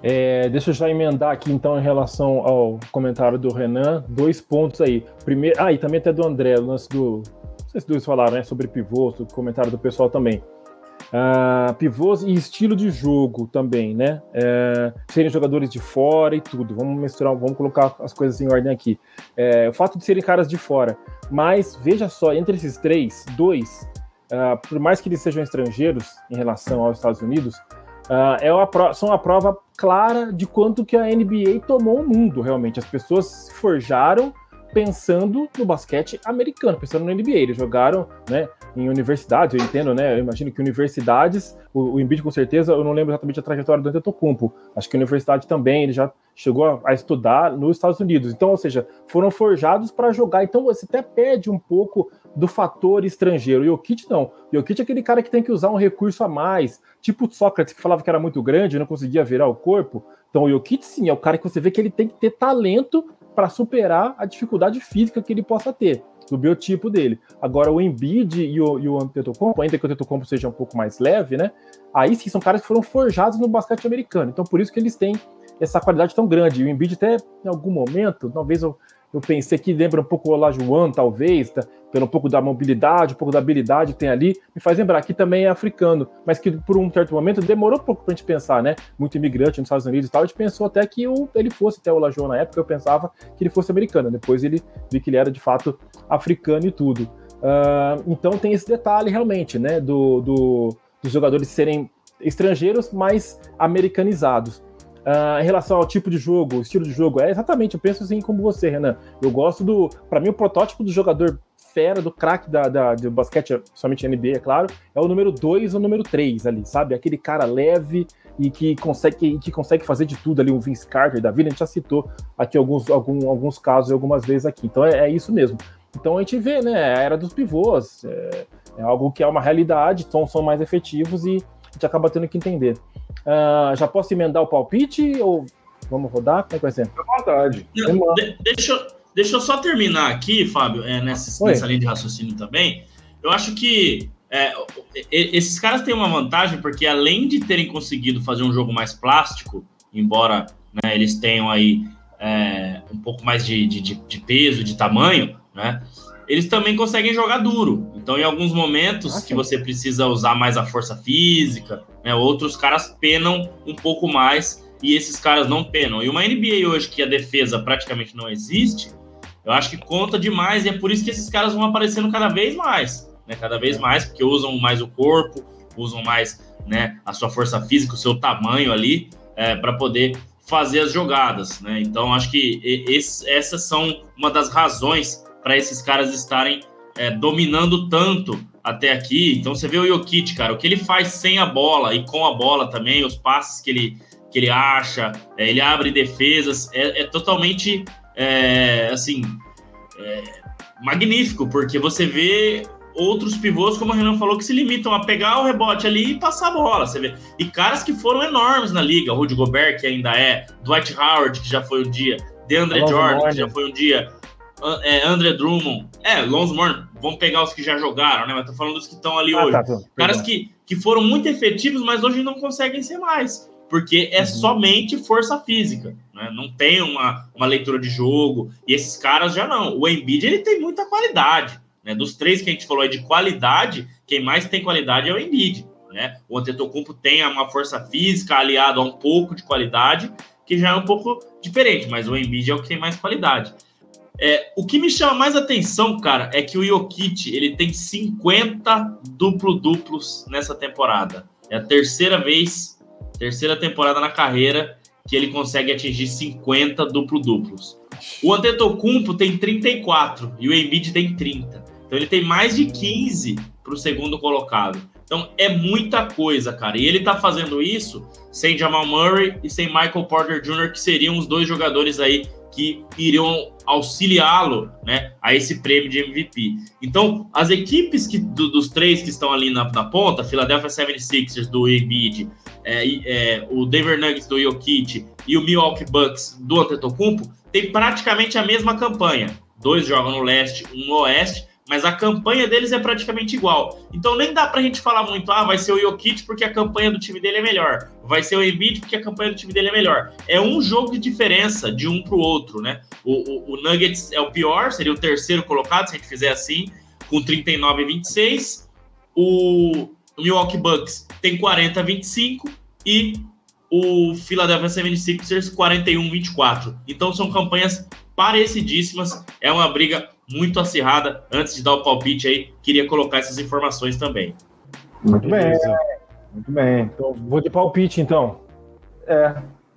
É, deixa eu já emendar aqui então em relação ao comentário do Renan, dois pontos aí. Primeiro, ah, e também até do André, o lance do. Não sei se dois falaram, né? Sobre pivôs, o comentário do pessoal também. Uh, pivôs e estilo de jogo também, né? Uh, serem jogadores de fora e tudo. Vamos misturar, vamos colocar as coisas em ordem aqui. Uh, o fato de serem caras de fora. Mas veja só, entre esses três, dois, uh, por mais que eles sejam estrangeiros em relação aos Estados Unidos, é uma são a prova clara de quanto que a NBA tomou o mundo, realmente. As pessoas se forjaram pensando no basquete americano, pensando no NBA. Eles jogaram, né, em universidades, eu entendo, né? Eu imagino que universidades, o, o Embiid com certeza, eu não lembro exatamente a trajetória do Antetokounmpo. Acho que a universidade também, ele já chegou a, a estudar nos Estados Unidos. Então, ou seja, foram forjados para jogar. Então, você até perde um pouco do fator estrangeiro. E o Kit não. E o Kit é aquele cara que tem que usar um recurso a mais, tipo o Sócrates, que falava que era muito grande e não conseguia virar o corpo. Então, o Jokic, sim, é o cara que você vê que ele tem que ter talento para superar a dificuldade física que ele possa ter, do biotipo dele. Agora, o Embiid e o, e o Antetokounmpo, ainda que o Antetokounmpo seja um pouco mais leve, né? Aí sim, são caras que foram forjados no basquete americano. Então, por isso que eles têm essa qualidade tão grande. E o Embiid até, em algum momento, talvez eu eu pensei que lembra um pouco o Olajuwon, talvez, tá? pelo um pouco da mobilidade, um pouco da habilidade que tem ali, me faz lembrar que também é africano, mas que por um certo momento demorou um pouco pra gente pensar, né? Muito imigrante nos Estados Unidos e tal, a gente pensou até que o, ele fosse até o Olajuwon na época, eu pensava que ele fosse americano, depois ele vi que ele era de fato africano e tudo. Uh, então tem esse detalhe realmente, né, do, do, dos jogadores serem estrangeiros, mas americanizados. Uh, em relação ao tipo de jogo, estilo de jogo, é exatamente, eu penso assim como você, Renan. Eu gosto do. para mim, o protótipo do jogador fera, do craque da, da, do basquete, somente NBA, é claro, é o número 2 ou o número 3 ali, sabe? Aquele cara leve e que consegue, que consegue fazer de tudo ali, um Vince Carter da vida, a gente já citou aqui alguns, algum, alguns casos algumas vezes aqui. Então é, é, isso mesmo. Então a gente vê, né? A era dos pivôs. É, é algo que é uma realidade, então são mais efetivos e a gente acaba tendo que entender. Uh, já posso emendar o palpite ou vamos rodar? Como é que vai ser? À vontade. De, deixa, deixa eu só terminar aqui, Fábio, é, nessa, nessa linha de raciocínio também. Eu acho que é, esses caras têm uma vantagem porque, além de terem conseguido fazer um jogo mais plástico, embora né, eles tenham aí é, um pouco mais de, de, de, peso, de tamanho, né? Eles também conseguem jogar duro. Então, em alguns momentos que você precisa usar mais a força física, né, outros caras penam um pouco mais e esses caras não penam. E uma NBA hoje que a defesa praticamente não existe, eu acho que conta demais e é por isso que esses caras vão aparecendo cada vez mais, né? Cada vez mais, porque usam mais o corpo, usam mais né, a sua força física, o seu tamanho ali, é, para poder fazer as jogadas, né? Então acho que esse, essas são uma das razões para esses caras estarem é, dominando tanto até aqui. Então você vê o Jokic, cara, o que ele faz sem a bola e com a bola também, os passes que ele, que ele acha, é, ele abre defesas, é, é totalmente é, assim é, magnífico, porque você vê outros pivôs, como o Renan falou, que se limitam a pegar o rebote ali e passar a bola. Você vê. E caras que foram enormes na liga, Rudy Gobert, que ainda é, Dwight Howard, que já foi um dia, DeAndre Jordan, que já foi um dia, é, André Drummond, é, Lonzo vamos pegar os que já jogaram, né? Mas tô falando dos que estão ali ah, hoje. Tá, tá, Caras que, que foram muito efetivos, mas hoje não conseguem ser mais. Porque é uhum. somente força física, né? Não tem uma, uma leitura de jogo. E esses caras já não. O Embiid, ele tem muita qualidade. Né? Dos três que a gente falou aí de qualidade, quem mais tem qualidade é o Embiid. Né? O Antetokounmpo tem uma força física aliado a um pouco de qualidade, que já é um pouco diferente, mas o Embiid é o que tem mais qualidade. É, o que me chama mais atenção, cara, é que o Jokic ele tem 50 duplo-duplos nessa temporada. É a terceira vez, terceira temporada na carreira que ele consegue atingir 50 duplo-duplos. O Antetokounmpo tem 34 e o Embiid tem 30. Então ele tem mais de 15 para o segundo colocado. Então é muita coisa, cara. E ele tá fazendo isso sem Jamal Murray e sem Michael Porter Jr., que seriam os dois jogadores aí que iriam auxiliá-lo né, a esse prêmio de MVP. Então, as equipes que, do, dos três que estão ali na, na ponta, Philadelphia 76ers do Embiid, é, é, o Denver Nuggets do Jokic e o Milwaukee Bucks do Antetokounmpo, tem praticamente a mesma campanha. Dois jogam no leste, um no oeste, mas a campanha deles é praticamente igual. Então nem dá pra gente falar muito, ah, vai ser o Jokic porque a campanha do time dele é melhor, vai ser o Embiid porque a campanha do time dele é melhor. É um jogo de diferença de um pro outro, né? O, o, o Nuggets é o pior, seria o terceiro colocado se a gente fizer assim, com 39 e 26. O, Milwaukee Bucks tem 40 a 25 e o Philadelphia 76ers 41 24. Então são campanhas parecidíssimas, é uma briga muito acirrada. Antes de dar o palpite aí, queria colocar essas informações também. Muito bem. Muito bem. Então, vou de palpite, então. É.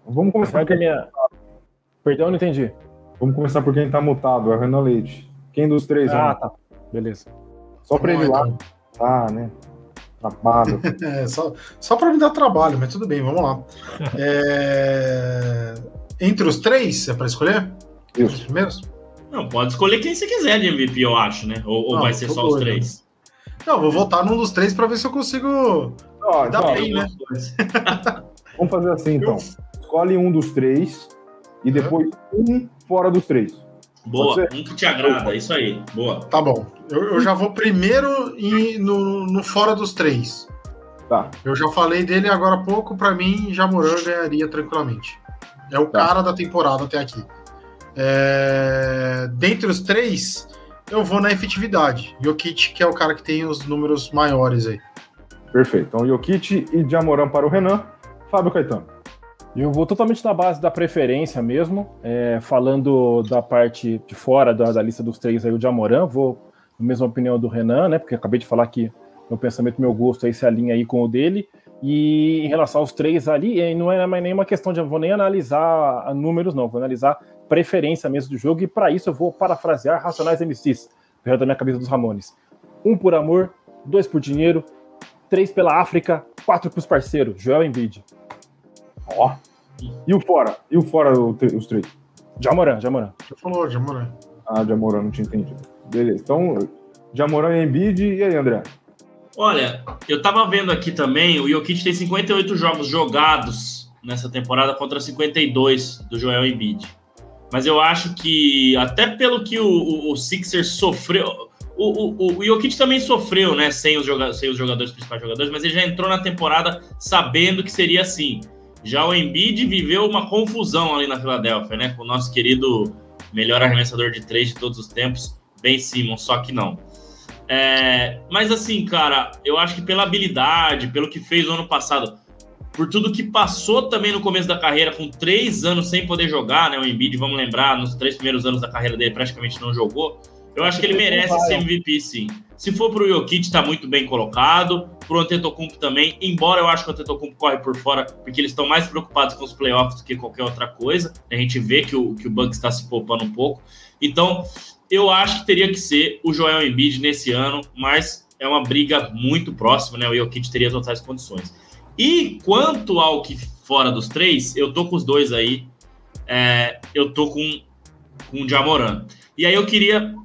Vamos começar. Vai minha... Perdão, não entendi. Vamos começar por quem tá mutado, é o Renan Leite. Quem dos três? Ah, tá. Beleza. Só para ele lá. Tá, né? Trabalho. [laughs] é, só, só para me dar trabalho, mas tudo bem, vamos lá. [laughs] é... Entre os três, é para escolher? Isso. Os primeiros? Não, pode escolher quem você quiser de MVP, eu acho, né? Ou, ou vai ser só doido. os três? Não, vou votar num dos três para ver se eu consigo oh, dar bem, né? Vamos fazer assim, [laughs] então. Escolhe um dos três e depois um fora dos três. Boa, um que te agrada, isso aí. Boa. Tá bom. Eu, eu já vou primeiro e no, no fora dos três. Tá. Eu já falei dele agora há pouco, para mim, Jamoran ganharia tranquilamente. É o tá. cara da temporada até aqui. É... Dentre os três, eu vou na efetividade. Jokic, que é o cara que tem os números maiores aí. Perfeito. Então, Jokic e Jamoran para o Renan. Fábio Caetano. Eu vou totalmente na base da preferência mesmo, é, falando da parte de fora da, da, lista dos três aí, o Jamoran, vou na mesma opinião do Renan, né, porque acabei de falar que meu pensamento, meu gosto aí se alinha aí com o dele, e em relação aos três ali, não é mais nenhuma questão de, eu vou nem analisar números não, vou analisar preferência mesmo do jogo, e para isso eu vou parafrasear Racionais MCs, perto da minha cabeça dos Ramones. Um por amor, dois por dinheiro, três pela África, quatro pros parceiros, Joel Embiid. Ó. E o fora? E o fora os três? Jamoran, Jamoran. Já falou, Jamoran. Ah, Jamoran, não tinha entendido. Beleza. Então, Jamoran e Embiid. E aí, André? Olha, eu tava vendo aqui também, o Jokic tem 58 jogos jogados nessa temporada contra 52 do Joel Embiid. Mas eu acho que, até pelo que o, o, o Sixers sofreu. O, o, o Jokic também sofreu, né? Sem os, sem os jogadores, principais jogadores, mas ele já entrou na temporada sabendo que seria assim. Já o Embiid viveu uma confusão ali na Filadélfia, né? Com o nosso querido melhor arremessador de três de todos os tempos, Ben Simmons, só que não. É, mas assim, cara, eu acho que pela habilidade, pelo que fez no ano passado, por tudo que passou também no começo da carreira, com três anos sem poder jogar, né? O Embiid, vamos lembrar, nos três primeiros anos da carreira dele praticamente não jogou. Eu acho que ele merece ser MVP, sim. Se for pro Jokic, tá muito bem colocado. Pro Antetokounmpo também, embora eu acho que o Antetokounmpo corre por fora, porque eles estão mais preocupados com os playoffs do que qualquer outra coisa. A gente vê que o, que o Bucks está se poupando um pouco. Então, eu acho que teria que ser o Joel Embiid nesse ano, mas é uma briga muito próxima, né? O Jokic teria totais condições. E quanto ao que fora dos três, eu tô com os dois aí. É, eu tô com, com o Jamoran. E aí eu queria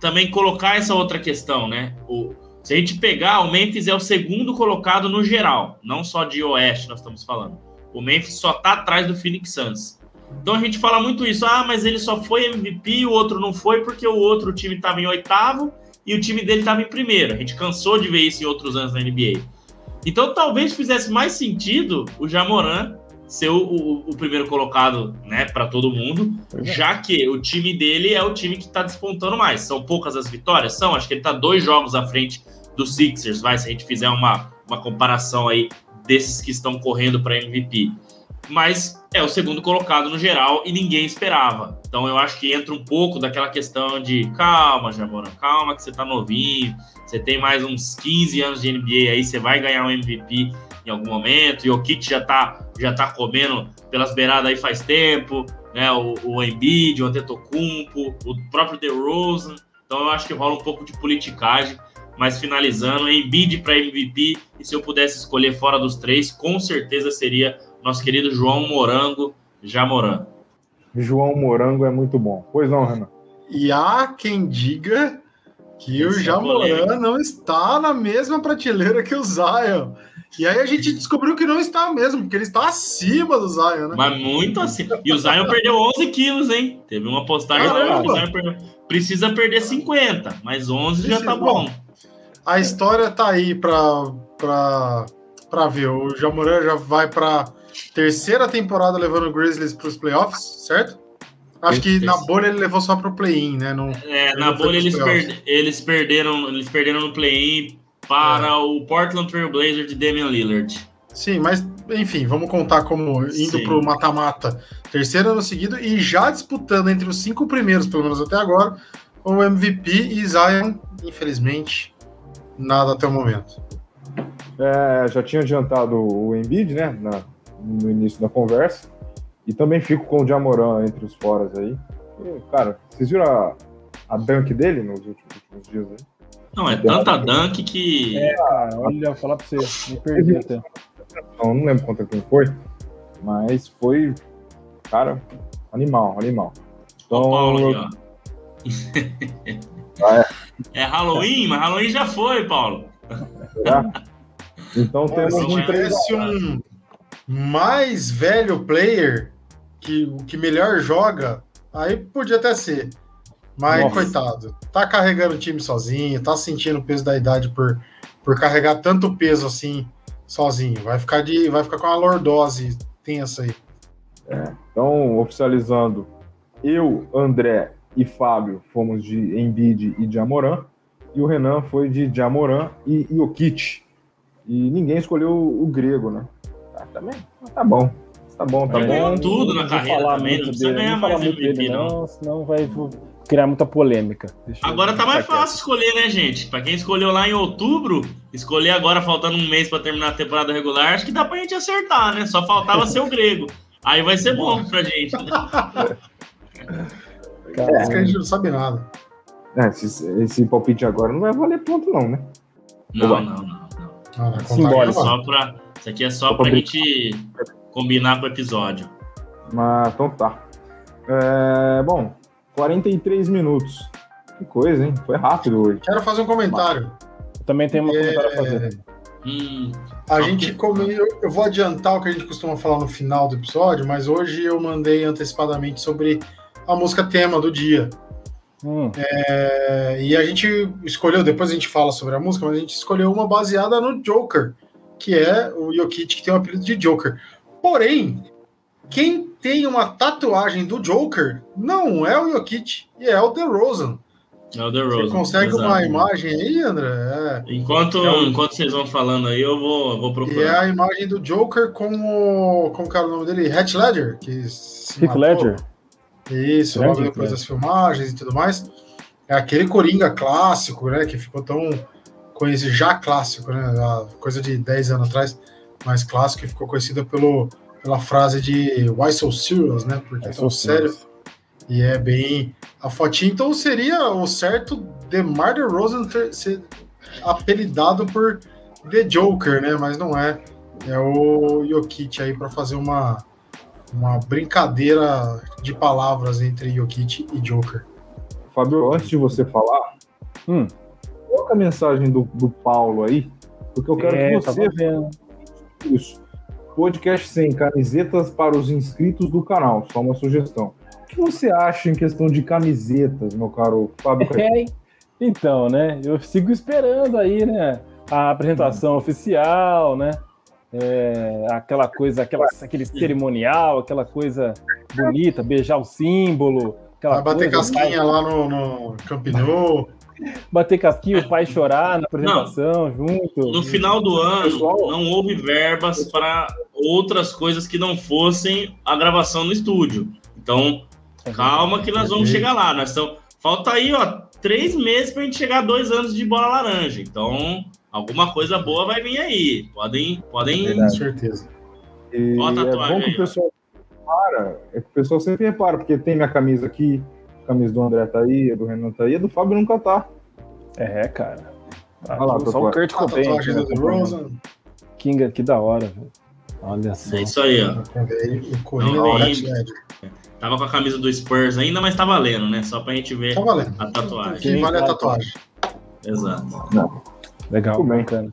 também colocar essa outra questão, né? O, se a gente pegar, o Memphis é o segundo colocado no geral, não só de Oeste nós estamos falando. O Memphis só tá atrás do Phoenix Suns. Então a gente fala muito isso, ah, mas ele só foi MVP, o outro não foi porque o outro time estava em oitavo e o time dele estava em primeiro. A gente cansou de ver isso em outros anos na NBA. Então talvez fizesse mais sentido o Jamoran ser o, o, o primeiro colocado, né, para todo mundo, é. já que o time dele é o time que está despontando mais. São poucas as vitórias? São, acho que ele está dois jogos à frente do Sixers, vai, se a gente fizer uma, uma comparação aí desses que estão correndo para MVP. Mas é o segundo colocado no geral e ninguém esperava. Então eu acho que entra um pouco daquela questão de calma, Jamoran, calma que você tá novinho, você tem mais uns 15 anos de NBA aí, você vai ganhar um MVP em algum momento, e o Kit já tá, já tá comendo pelas beiradas aí faz tempo, né? O, o Embiid, o Antetokounmpo, o próprio DeRozan. Então eu acho que rola um pouco de politicagem, mas finalizando, Embiid para MVP, e se eu pudesse escolher fora dos três, com certeza seria nosso querido João Morango Jamoran. João Morango é muito bom. Pois não, Renan? E há quem diga que Esse o é Jamoran é não está na mesma prateleira que o Zion. E aí a gente descobriu que não está mesmo, porque ele está acima do Zion, né? Mas muito acima. E o Zion perdeu 11 quilos, hein? Teve uma postagem que o Zion perdeu. Precisa perder 50, mas 11 Precisa, já tá bom. A história tá aí para para ver. O Jamoran já vai para terceira temporada levando o Grizzlies para os playoffs, certo? Acho que na bolha ele levou só para o play-in, né? Não, é, na bolha eles, per eles, perderam, eles perderam no play-in para é. o Portland Trail Blazer de Damian Lillard. Sim, mas enfim, vamos contar como indo para o mata-mata, terceiro ano seguido e já disputando entre os cinco primeiros, pelo menos até agora, o MVP e Zion, infelizmente, nada até o momento. É, já tinha adiantado o Embiid, né, na, no início da conversa, e também fico com o Jamoran entre os foras aí. E, cara, vocês viram a, a dunk dele nos últimos, últimos dias aí? Não, é tanta dunk que. É, olha, falar pra você, me perdi até. Não, não lembro contra quem foi, mas foi, cara, animal, animal. Então, o Paulo ó. ah, é. é Halloween, mas Halloween já foi, Paulo. Então temos um, parece um mais velho player que o que melhor joga, aí podia até ser. Mas, Nossa. coitado, tá carregando o time sozinho, tá sentindo o peso da idade por, por carregar tanto peso assim sozinho. Vai ficar, de, vai ficar com uma lordose tensa aí. É, então, oficializando, eu, André e Fábio fomos de Embiid e de Amoran, e o Renan foi de Jamoran e Jokic. E ninguém escolheu o, o grego, né? Tá, também, tá bom. Tá bom, tá Ele bom. tudo na carreira falar também, muito não dele, não falar muito dele, não. não. Senão vai criar muita polêmica. Deixa agora tá mais fácil escolher, né, gente? Pra quem escolheu lá em outubro, escolher agora faltando um mês pra terminar a temporada regular, acho que dá pra gente acertar, né? Só faltava ser o [laughs] grego. Aí vai ser bom pra gente. Né? [laughs] Cara, é. que a gente não sabe nada. É, esse, esse palpite agora não vai valer ponto, não, né? Não, não, não. Ah, Simbólico. Só pra, isso aqui é só pra gente combinar com o episódio. Mas, então tá. É, bom, 43 minutos. Que coisa, hein? Foi rápido hoje. Quero fazer um comentário. Também tem um é... comentário a fazer. Hum, a gente come... eu vou adiantar o que a gente costuma falar no final do episódio, mas hoje eu mandei antecipadamente sobre a música tema do dia. Hum. É... e a gente escolheu, depois a gente fala sobre a música, mas a gente escolheu uma baseada no Joker, que é o Jokic, que tem o apelido de Joker. Porém, quem tem uma tatuagem do Joker não é o Jokic, e é o DeRozan. É o DeRozan. Você consegue exatamente. uma imagem aí, André? É. Enquanto, é o... enquanto vocês vão falando aí, eu vou, vou procurar. E é a imagem do Joker com o. Como que era o nome dele? Heath Ledger. Que Heath Ledger. Isso, logo depois das filmagens e tudo mais. É aquele Coringa clássico, né? Que ficou tão conhecido, já clássico, né? Coisa de 10 anos atrás, mais clássico, que ficou conhecido pelo pela frase de Why so serious, né? Porque é tão sério. E é bem a fotinha. Então seria o certo DeMar DeRozan ter, ser apelidado por The Joker, né? Mas não é. É o Jokic aí para fazer uma, uma brincadeira de palavras entre Jokic e Joker. Fábio, antes de você falar, hum. coloca a mensagem do, do Paulo aí, porque eu quero é, que você. Isso podcast sem camisetas para os inscritos do canal. Só uma sugestão. O que você acha em questão de camisetas, meu caro Fábio? [laughs] É, então, né? Eu sigo esperando aí, né? A apresentação hum. oficial, né? É, aquela coisa, aquela, aquele cerimonial, aquela coisa bonita, beijar o símbolo. Vai bater coisa, casquinha lá no, no Campinou. Bater casquinha, o pai chorar na apresentação não, junto. No final do ano, não houve verbas para outras coisas que não fossem a gravação no estúdio. Então, calma que nós vamos chegar lá. Nós estamos, falta aí, ó, três meses para a gente chegar a dois anos de bola laranja. Então, alguma coisa boa vai vir aí. Podem, podem. Com certeza. E Ó, é bom que o pessoal repara, é que o pessoal sempre repara, porque tem minha camisa aqui, a camisa do André tá aí, a do Renan tá aí, a do Fábio nunca tá. É, cara. Olha lá, só o Kurt Cobain. Né? King, que da hora, velho. Olha só. É isso aí, ó. Tava com a camisa do Spurs ainda, mas tá valendo, né? Só pra gente ver tá a tatuagem. Quem vale a tatuagem. Exato. Não. Legal, bacana.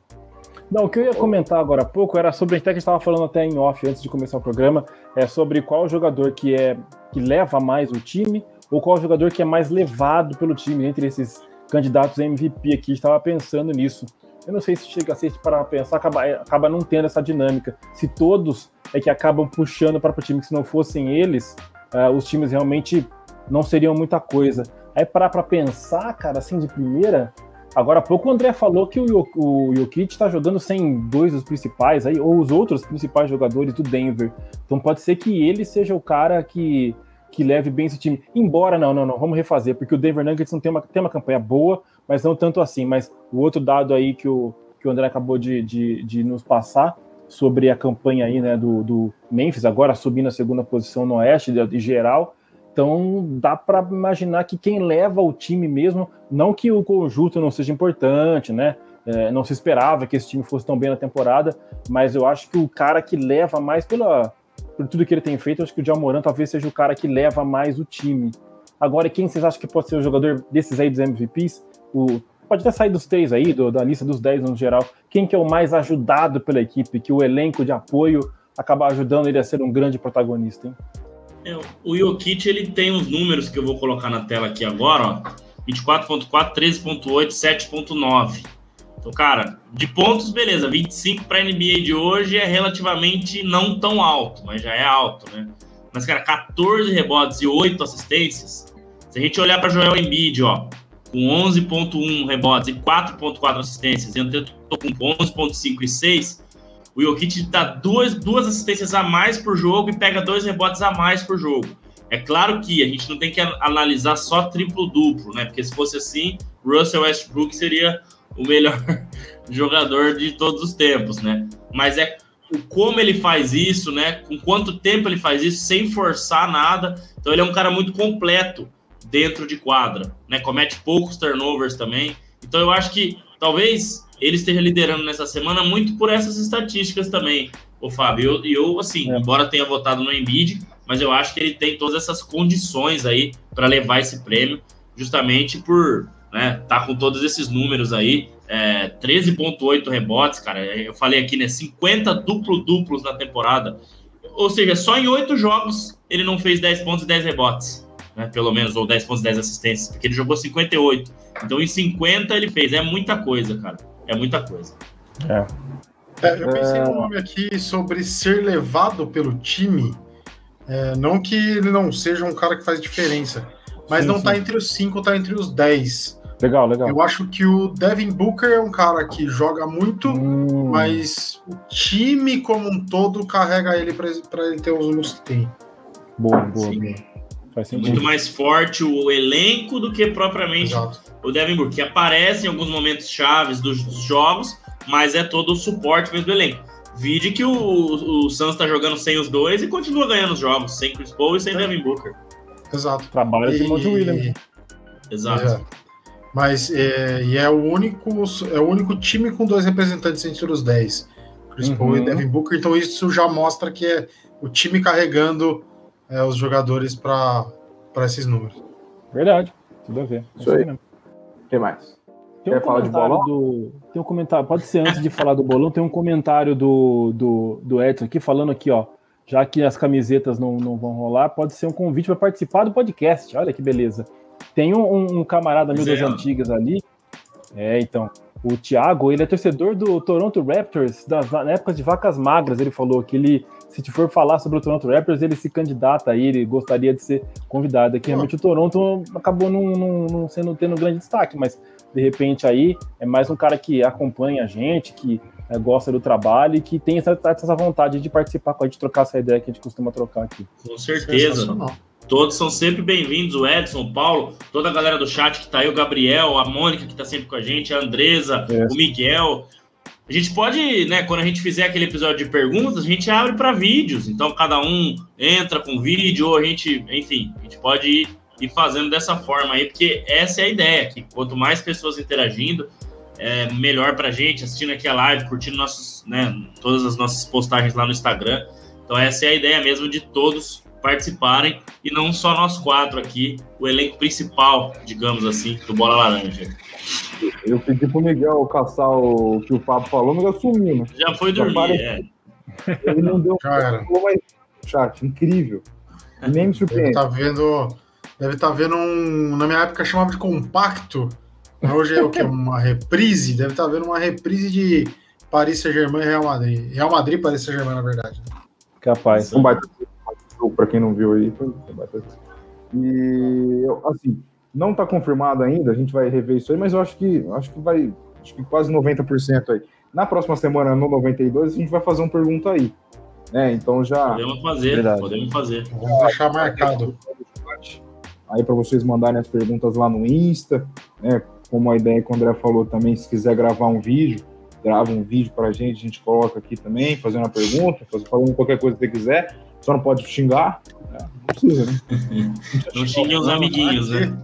Não, o que eu ia comentar agora há pouco era sobre, até que a gente estava falando até em off antes de começar o programa, é sobre qual jogador que é que leva mais o time ou qual jogador que é mais levado pelo time entre esses candidatos MVP aqui. Estava pensando nisso. Eu não sei se chega a ser para pensar, acaba, acaba não tendo essa dinâmica. Se todos é que acabam puxando para o time, que se não fossem eles, uh, os times realmente não seriam muita coisa. Aí parar para pensar, cara, assim de primeira, Agora há pouco o André falou que o, o Jokic está jogando sem dois dos principais aí, ou os outros principais jogadores do Denver. Então pode ser que ele seja o cara que, que leve bem esse time. Embora, não, não, não, vamos refazer, porque o Denver Nuggets não tem uma, tem uma campanha boa, mas não tanto assim. Mas o outro dado aí que o, que o André acabou de, de, de nos passar sobre a campanha aí, né, do, do Memphis, agora subindo a segunda posição no Oeste de, de geral, então dá para imaginar que quem leva o time mesmo, não que o conjunto não seja importante, né? É, não se esperava que esse time fosse tão bem na temporada, mas eu acho que o cara que leva mais pela, por tudo que ele tem feito, eu acho que o Jamoran talvez seja o cara que leva mais o time. Agora, quem vocês acham que pode ser o jogador desses aí dos MVPs? O, pode até sair dos três aí, do, da lista dos 10 no geral. Quem que é o mais ajudado pela equipe, que o elenco de apoio acaba ajudando ele a ser um grande protagonista, hein? É, o Jokic ele tem uns números que eu vou colocar na tela aqui agora, ó. 24.4, 13.8, 7.9. Então, cara, de pontos, beleza. 25 para NBA de hoje é relativamente não tão alto, mas já é alto, né? Mas, cara, 14 rebotes e 8 assistências. Se a gente olhar para Joel Embiid, ó, com 11.1 rebotes e 4.4 assistências, e Antetokounmpo com 11.5 e 6, o Jokic dá duas, duas assistências a mais por jogo e pega dois rebotes a mais por jogo. É claro que a gente não tem que analisar só triplo-duplo, né? Porque se fosse assim, Russell Westbrook seria o melhor [laughs] jogador de todos os tempos, né? Mas é o como ele faz isso, né? Com quanto tempo ele faz isso sem forçar nada. Então ele é um cara muito completo dentro de quadra, né? Comete poucos turnovers também. Então eu acho que talvez ele esteja liderando nessa semana muito por essas estatísticas também, o Fábio. E eu, eu, assim, é. embora tenha votado no Embiid, mas eu acho que ele tem todas essas condições aí para levar esse prêmio, justamente por né, tá com todos esses números aí. É, 13,8 rebotes, cara. Eu falei aqui, né? 50 duplo-duplos na temporada. Ou seja, só em oito jogos ele não fez 10 pontos e 10 rebotes né? Pelo menos, ou 10 pontos, 10 assistências, porque ele jogou 58. Então, em 50 ele fez. É muita coisa, cara. É muita coisa. É. É, eu pensei no nome aqui sobre ser levado pelo time. É, não que ele não seja um cara que faz diferença, mas sim, não tá sim. tá entre os 5, tá entre os 10. Legal, legal. Eu acho que o Devin Booker é um cara que joga muito, hum. mas o time como um todo carrega ele para ele ter os números que tem. Boa, boa, boa. Faz muito mais forte o elenco do que propriamente Exato. o Devin Booker, que aparece em alguns momentos chaves dos, dos jogos, mas é todo o suporte mesmo do elenco. Vide que o, o Suns está jogando sem os dois e continua ganhando os jogos, sem Chris Paul e sem é. Devin Booker. Exato. Trabalho de Monte Williams. Exato. É. Mas é, e é o único é o único time com dois representantes entre os 10. Chris uhum. Paul e Devin Booker, então isso já mostra que é o time carregando é, os jogadores para esses números. Verdade, tudo a ver. Isso aí. O que mais? Tem um Quer falar de bolão? Do, tem um comentário, pode ser antes de falar do bolão, tem um comentário do, do, do Edson aqui falando aqui, ó. Já que as camisetas não, não vão rolar, pode ser um convite para participar do podcast. Olha que beleza. Tem um, um camarada meu das antigas ali. É, então. O Thiago, ele é torcedor do Toronto Raptors das, na época de vacas magras. Ele falou que ele, se for falar sobre o Toronto Raptors, ele se candidata aí, ele gostaria de ser convidado. Aqui realmente o Toronto acabou não, não, não sendo tendo grande destaque, mas de repente aí é mais um cara que acompanha a gente, que é, gosta do trabalho e que tem essa, essa vontade de participar com a gente, trocar essa ideia que a gente costuma trocar aqui. Com certeza. Todos são sempre bem-vindos, o Edson, o Paulo, toda a galera do chat que tá aí, o Gabriel, a Mônica que tá sempre com a gente, a Andresa, é. o Miguel. A gente pode, né, quando a gente fizer aquele episódio de perguntas, a gente abre para vídeos. Então cada um entra com vídeo, ou a gente, enfim, a gente pode ir, ir fazendo dessa forma aí, porque essa é a ideia, que quanto mais pessoas interagindo, é melhor pra gente, assistindo aqui a live, curtindo nossos, né, todas as nossas postagens lá no Instagram. Então essa é a ideia mesmo de todos participarem e não só nós quatro aqui, o elenco principal, digamos assim, do Bola Laranja. Eu pedi pro Miguel caçar o que o Fábio falou, mas eu sumiu, né? Já foi dormir, é. Ele não deu Cara. um chat, incrível. Nem me surpreende. Deve tá vendo, deve estar tá vendo um, na minha época chamava de compacto, hoje é o que? Uma reprise? Deve estar tá vendo uma reprise de Paris Saint-Germain e Real Madrid. Real Madrid e Paris Saint-Germain, na verdade. Capaz. Um baita para quem não viu aí. E assim, não está confirmado ainda, a gente vai rever isso aí, mas eu acho que acho que vai, acho que quase 90% aí. Na próxima semana, no 92, a gente vai fazer uma pergunta aí. Né? Então já. Podemos fazer, Verdade. podemos fazer. Vamos deixar marcado. Aí para vocês mandarem as perguntas lá no Insta, né? Como a ideia que o André falou também, se quiser gravar um vídeo, grava um vídeo para a gente, a gente coloca aqui também, fazendo uma pergunta, falando qualquer coisa que você quiser. Só não pode xingar. É, não precisa, né? Não xingue os amiguinhos, né?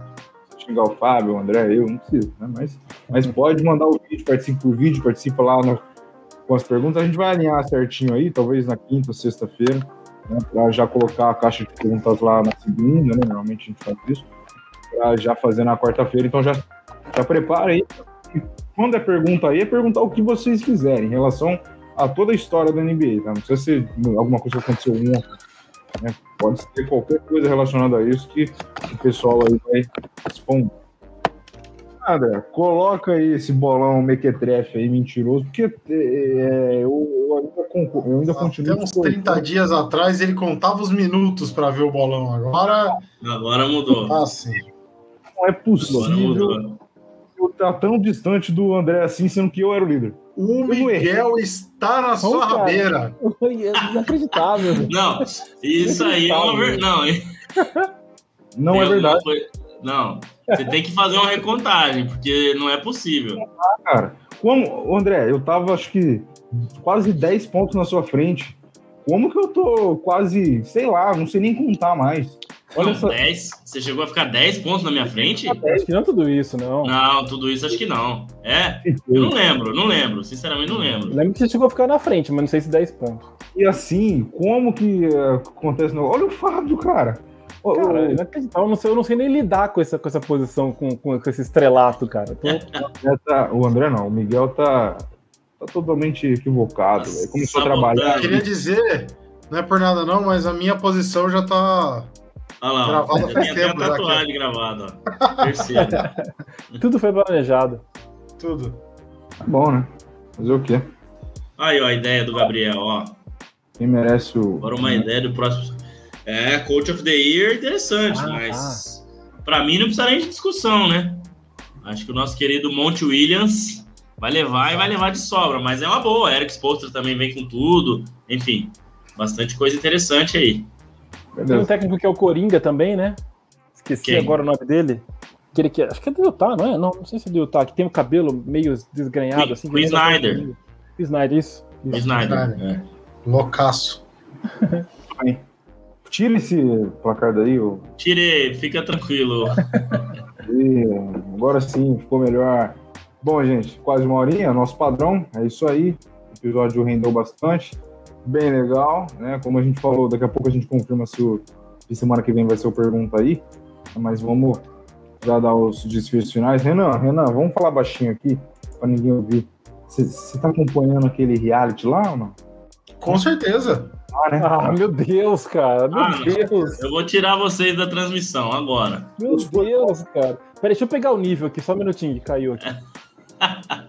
Xingar o Fábio, o André, eu, não precisa, né? Mas, mas pode mandar o vídeo, participe do vídeo, participa lá no, com as perguntas. A gente vai alinhar certinho aí, talvez na quinta sexta-feira, né? Para já colocar a caixa de perguntas lá na segunda, né? Normalmente a gente faz isso. Para já fazer na quarta-feira. Então já, já prepara aí. quando é pergunta aí, é perguntar o que vocês quiserem em relação a toda a história da NBA, tá? Não precisa ser alguma coisa que aconteceu ontem, né? Pode ser qualquer coisa relacionada a isso que o pessoal aí vai responder. Nada, coloca aí esse bolão mequetrefe aí, mentiroso, porque é, é eu, eu, ainda, eu ainda continuo. Até uns 30 dias atrás ele contava os minutos para ver o bolão, agora. Agora mudou. Ah, sim. Não é possível eu estar tão distante do André assim, sendo que eu era o líder. O Miguel está na sua cara. rabeira. Inacreditável. Não, isso aí é uma verdade. Não, não é verdade. Não, você tem que fazer uma recontagem, porque não é possível. Ah, cara, como, André, eu tava acho que quase 10 pontos na sua frente. Como que eu tô quase, sei lá, não sei nem contar mais. Olha não, essa... 10. Você chegou a ficar 10 pontos na minha frente? Acho que não é tudo isso, não. Não, tudo isso acho que não. É? Eu não lembro, não lembro. Sinceramente, não lembro. Eu lembro que você chegou a ficar na frente, mas não sei se 10 pontos. E assim, como que uh, acontece? No... Olha o Fábio, cara. Cara, eu não, sei, eu não sei nem lidar com essa, com essa posição, com, com, esse estrelato, cara. Tô... [laughs] tá, o André não, o Miguel tá, tá totalmente equivocado. Nossa, começou a trabalhar. Eu queria dizer, não é por nada não, mas a minha posição já tá Olha lá, gravada faz tempo. Tem a tatuagem gravada, ó. [laughs] [laughs] Tudo foi planejado. Tudo. Tá bom, né? Fazer o quê? Aí, ó, a ideia do Gabriel, ó. Quem merece o. Agora uma ideia do próximo. É, Coach of the Year, interessante, ah, mas ah. para mim não precisa nem de discussão, né? Acho que o nosso querido Monte Williams vai levar e vai levar de sobra, mas é uma boa. Eric Spoelstra também vem com tudo. Enfim, bastante coisa interessante aí. Tem um técnico que é o Coringa também, né? Esqueci Quem? agora o nome dele. Que ele, que, acho que é do Utah, não é? Não, não sei se é do Utah, que tem o um cabelo meio desgrenhado. Sim, assim, o Snyder. O Snyder, isso. isso. Snyder. É. Loucaço. [laughs] Tira esse placar daí. Ô. Tirei, fica tranquilo. [laughs] e, agora sim, ficou melhor. Bom, gente, quase uma horinha, nosso padrão. É isso aí. O episódio rendeu bastante bem legal, né? Como a gente falou, daqui a pouco a gente confirma se, o, se semana que vem vai ser o pergunta aí, mas vamos já dar os desfechos finais. Renan, Renan, vamos falar baixinho aqui, para ninguém ouvir. Você tá acompanhando aquele reality lá ou não? Com certeza. Ah, né? ah meu Deus, cara. Meu ah, Deus. Eu vou tirar vocês da transmissão agora. Meu Deus, cara. Peraí, deixa eu pegar o nível aqui, só um minutinho que caiu aqui. [laughs]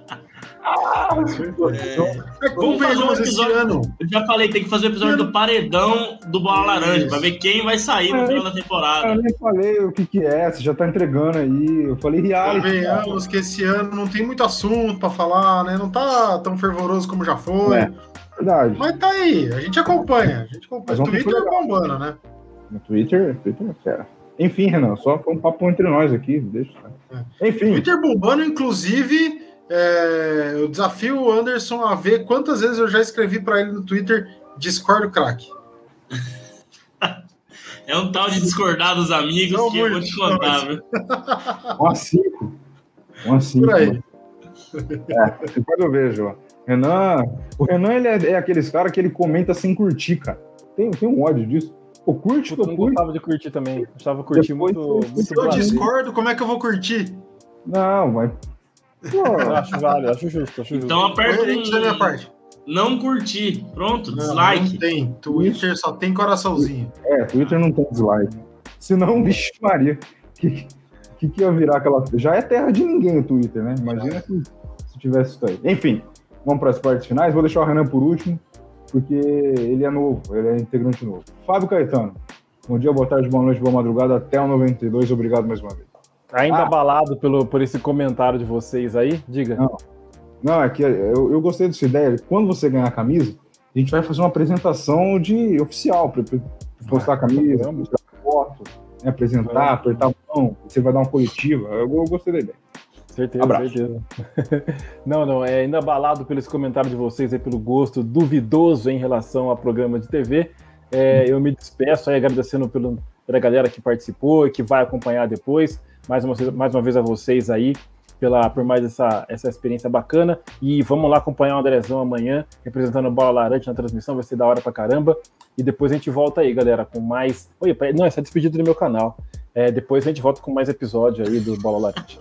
É, vamos fazer um episódio. Eu já falei, tem que fazer o um episódio do paredão do Bola Laranja, pra ver quem vai sair no final da temporada. Eu nem falei o que, que é, você já tá entregando aí. Eu falei reality. Convenhamos que esse ano não tem muito assunto pra falar, né? Não tá tão fervoroso como já foi. É, verdade. Mas tá aí, a gente acompanha. A gente acompanha. O Twitter é bombando, né? No Twitter, Twitter é fera. Enfim, Renan, só foi um papo entre nós aqui, deixa. É. Enfim. Twitter bombando, inclusive é, eu desafio o Anderson a ver quantas vezes eu já escrevi para ele no Twitter discordo craque. [laughs] É um tal de discordar dos amigos não que eu vou te contar, viu? [laughs] Um cinco. Um cinco. Por aí. É, depois eu vejo. Renan, o Renan ele é, é aqueles caras que ele comenta sem curtir, cara. Tem, tem um ódio disso. Pô, curte, eu não gostava de curtir também. Gostava curtir muito, muito. Se eu discordo, como é que eu vou curtir? Não, mas Pô, acho válido, acho justo, acho justo. Então aperta um... da minha parte. Não curtir. Pronto, não, dislike. Não tem. Twitter só tem coraçãozinho. É, Twitter não tem dislike. Se não, [laughs] vixe Maria. Que, que, que ia virar aquela. Já é terra de ninguém o Twitter, né? Imagina se, se tivesse isso aí. Enfim, vamos para as partes finais. Vou deixar o Renan por último, porque ele é novo, ele é integrante novo. Fábio Caetano. Bom dia, boa tarde, boa noite, boa madrugada. Até o 92. Obrigado mais uma vez. Ainda ah. abalado pelo, por esse comentário de vocês aí? Diga. Não, não é que eu, eu gostei dessa ideia. Quando você ganhar a camisa, a gente vai fazer uma apresentação de oficial, para postar a camisa, mostrar foto, né, apresentar, apertar a mão, você vai dar uma coletiva. Eu, eu gostei da ideia. Certeza, Abraço. certeza. [laughs] não, não, é ainda abalado pelo esse comentário de vocês aí, pelo gosto duvidoso em relação ao programa de TV. É, eu me despeço aí agradecendo pelo, pela galera que participou e que vai acompanhar depois mais uma, mais uma vez a vocês aí pela, por mais essa, essa experiência bacana. E vamos lá acompanhar o Andrezão amanhã, representando o Bola Laranja na transmissão, vai ser da hora pra caramba. E depois a gente volta aí, galera, com mais. Oi, não, essa é despedida do meu canal. É, depois a gente volta com mais episódio aí do Bola Laranja.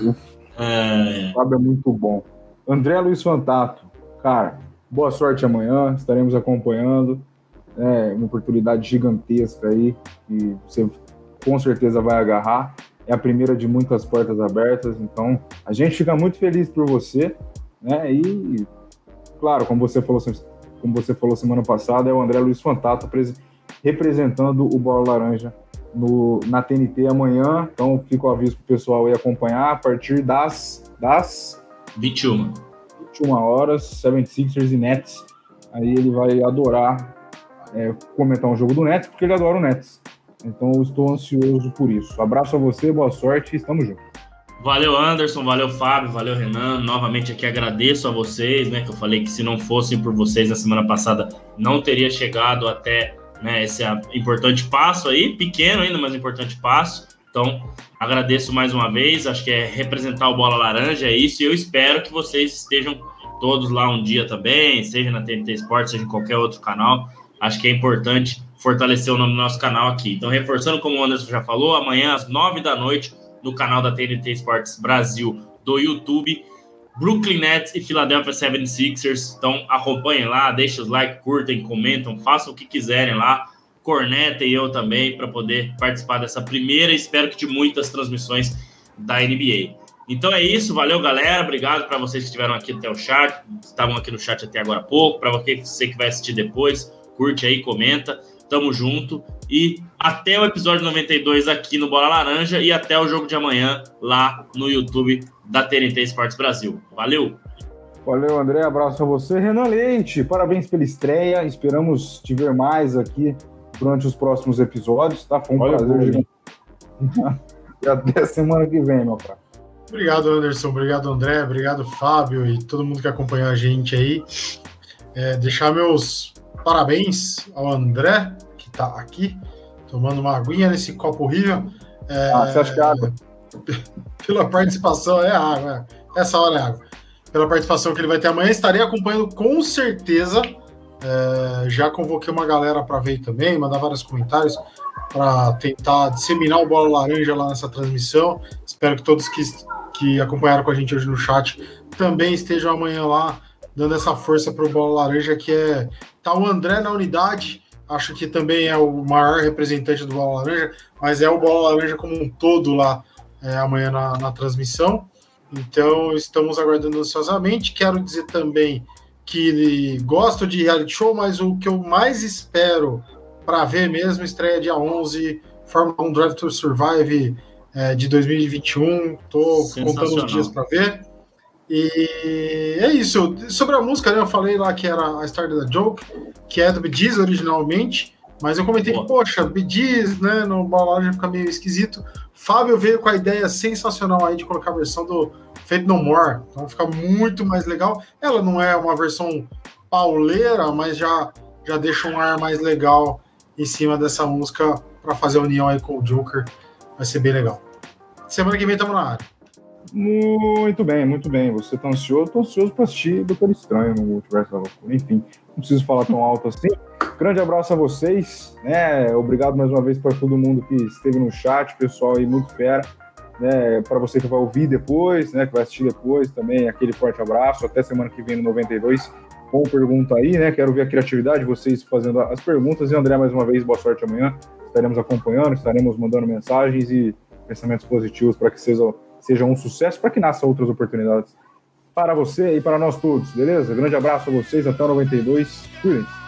[laughs] é... é muito bom. André Luiz Fantato, cara, boa sorte amanhã, estaremos acompanhando. É uma oportunidade gigantesca aí. E você com certeza vai agarrar. É a primeira de muitas portas abertas, então a gente fica muito feliz por você, né? E claro, como você falou, como você falou semana passada, é o André Luiz Fantato representando o Bola Laranja no, na TNT amanhã. Então fica o aviso para o pessoal aí acompanhar a partir das, das 21. 21 horas, 76ers e Nets. Aí ele vai adorar é, comentar um jogo do Nets, porque ele adora o Nets. Então eu estou ansioso por isso. Abraço a você, boa sorte e estamos juntos. Valeu, Anderson, valeu, Fábio, valeu, Renan. Novamente aqui agradeço a vocês, né? Que eu falei que se não fossem por vocês na semana passada, não teria chegado até né, esse importante passo aí, pequeno ainda, mas importante passo. Então, agradeço mais uma vez. Acho que é representar o Bola Laranja, é isso. E eu espero que vocês estejam todos lá um dia também, seja na TNT Esporte, seja em qualquer outro canal. Acho que é importante fortalecer o nome do nosso canal aqui. Então, reforçando, como o Anderson já falou, amanhã às nove da noite, no canal da TNT Esportes Brasil do YouTube, Brooklyn Nets e Philadelphia 76ers. Então, acompanhem lá, deixem os likes, curtem, comentam, façam o que quiserem lá. Corneta e eu também, para poder participar dessa primeira, espero que de muitas transmissões da NBA. Então é isso, valeu galera, obrigado para vocês que estiveram aqui até o chat, estavam aqui no chat até agora há pouco, para você que vai assistir depois, curte aí, comenta. Tamo junto. E até o episódio 92 aqui no Bola Laranja e até o jogo de amanhã lá no YouTube da TNT Esportes Brasil. Valeu! Valeu, André. Abraço a você. Renan Leite, parabéns pela estreia. Esperamos te ver mais aqui durante os próximos episódios, tá? Foi um Olha prazer. [laughs] e até semana que vem, meu cara. Obrigado, Anderson. Obrigado, André. Obrigado, Fábio e todo mundo que acompanhou a gente aí. É, deixar meus parabéns ao André, que está aqui, tomando uma aguinha nesse copo horrível. É, ah, você acha que é água? [laughs] Pela participação, é água. É. Essa hora é água. Pela participação que ele vai ter amanhã, estarei acompanhando com certeza. É, já convoquei uma galera para ver também, mandar vários comentários. para tentar disseminar o Bola Laranja lá nessa transmissão. Espero que todos que, que acompanharam com a gente hoje no chat também estejam amanhã lá, dando essa força para o Bola Laranja, que é. Tá o André na unidade, acho que também é o maior representante do Bola Laranja, mas é o Bola Laranja como um todo lá é, amanhã na, na transmissão. Então, estamos aguardando ansiosamente. Quero dizer também que gosto de reality show, mas o que eu mais espero para ver mesmo estreia dia 11, Fórmula 1 Drive to Survive é, de 2021. Tô contando os dias para ver. E é isso. Sobre a música, né, eu falei lá que era a Star da Joke, que é do Bee Gees originalmente, mas eu comentei Boa. que, poxa, Bee Gees, né, no balão já fica meio esquisito. Fábio veio com a ideia sensacional aí de colocar a versão do Fate No More, então fica muito mais legal. Ela não é uma versão pauleira, mas já, já deixa um ar mais legal em cima dessa música para fazer a união aí com o Joker. Vai ser bem legal. Semana que vem estamos na área. Muito bem, muito bem. Você tá ansioso? Tô ansioso para assistir Doutor Estranho no Multiverso da Loucura. Enfim, não preciso falar tão alto assim. Grande abraço a vocês, né? Obrigado mais uma vez para todo mundo que esteve no chat, pessoal aí muito fera. Né, para você que vai ouvir depois, né, que vai assistir depois também, aquele forte abraço. Até semana que vem no 92. Bom pergunta aí, né? Quero ver a criatividade de vocês fazendo as perguntas. E André, mais uma vez, boa sorte amanhã. Estaremos acompanhando, estaremos mandando mensagens e pensamentos positivos para que seja, seja um sucesso, para que nasçam outras oportunidades para você e para nós todos, beleza? Grande abraço a vocês, até o 92. Cuidem-se.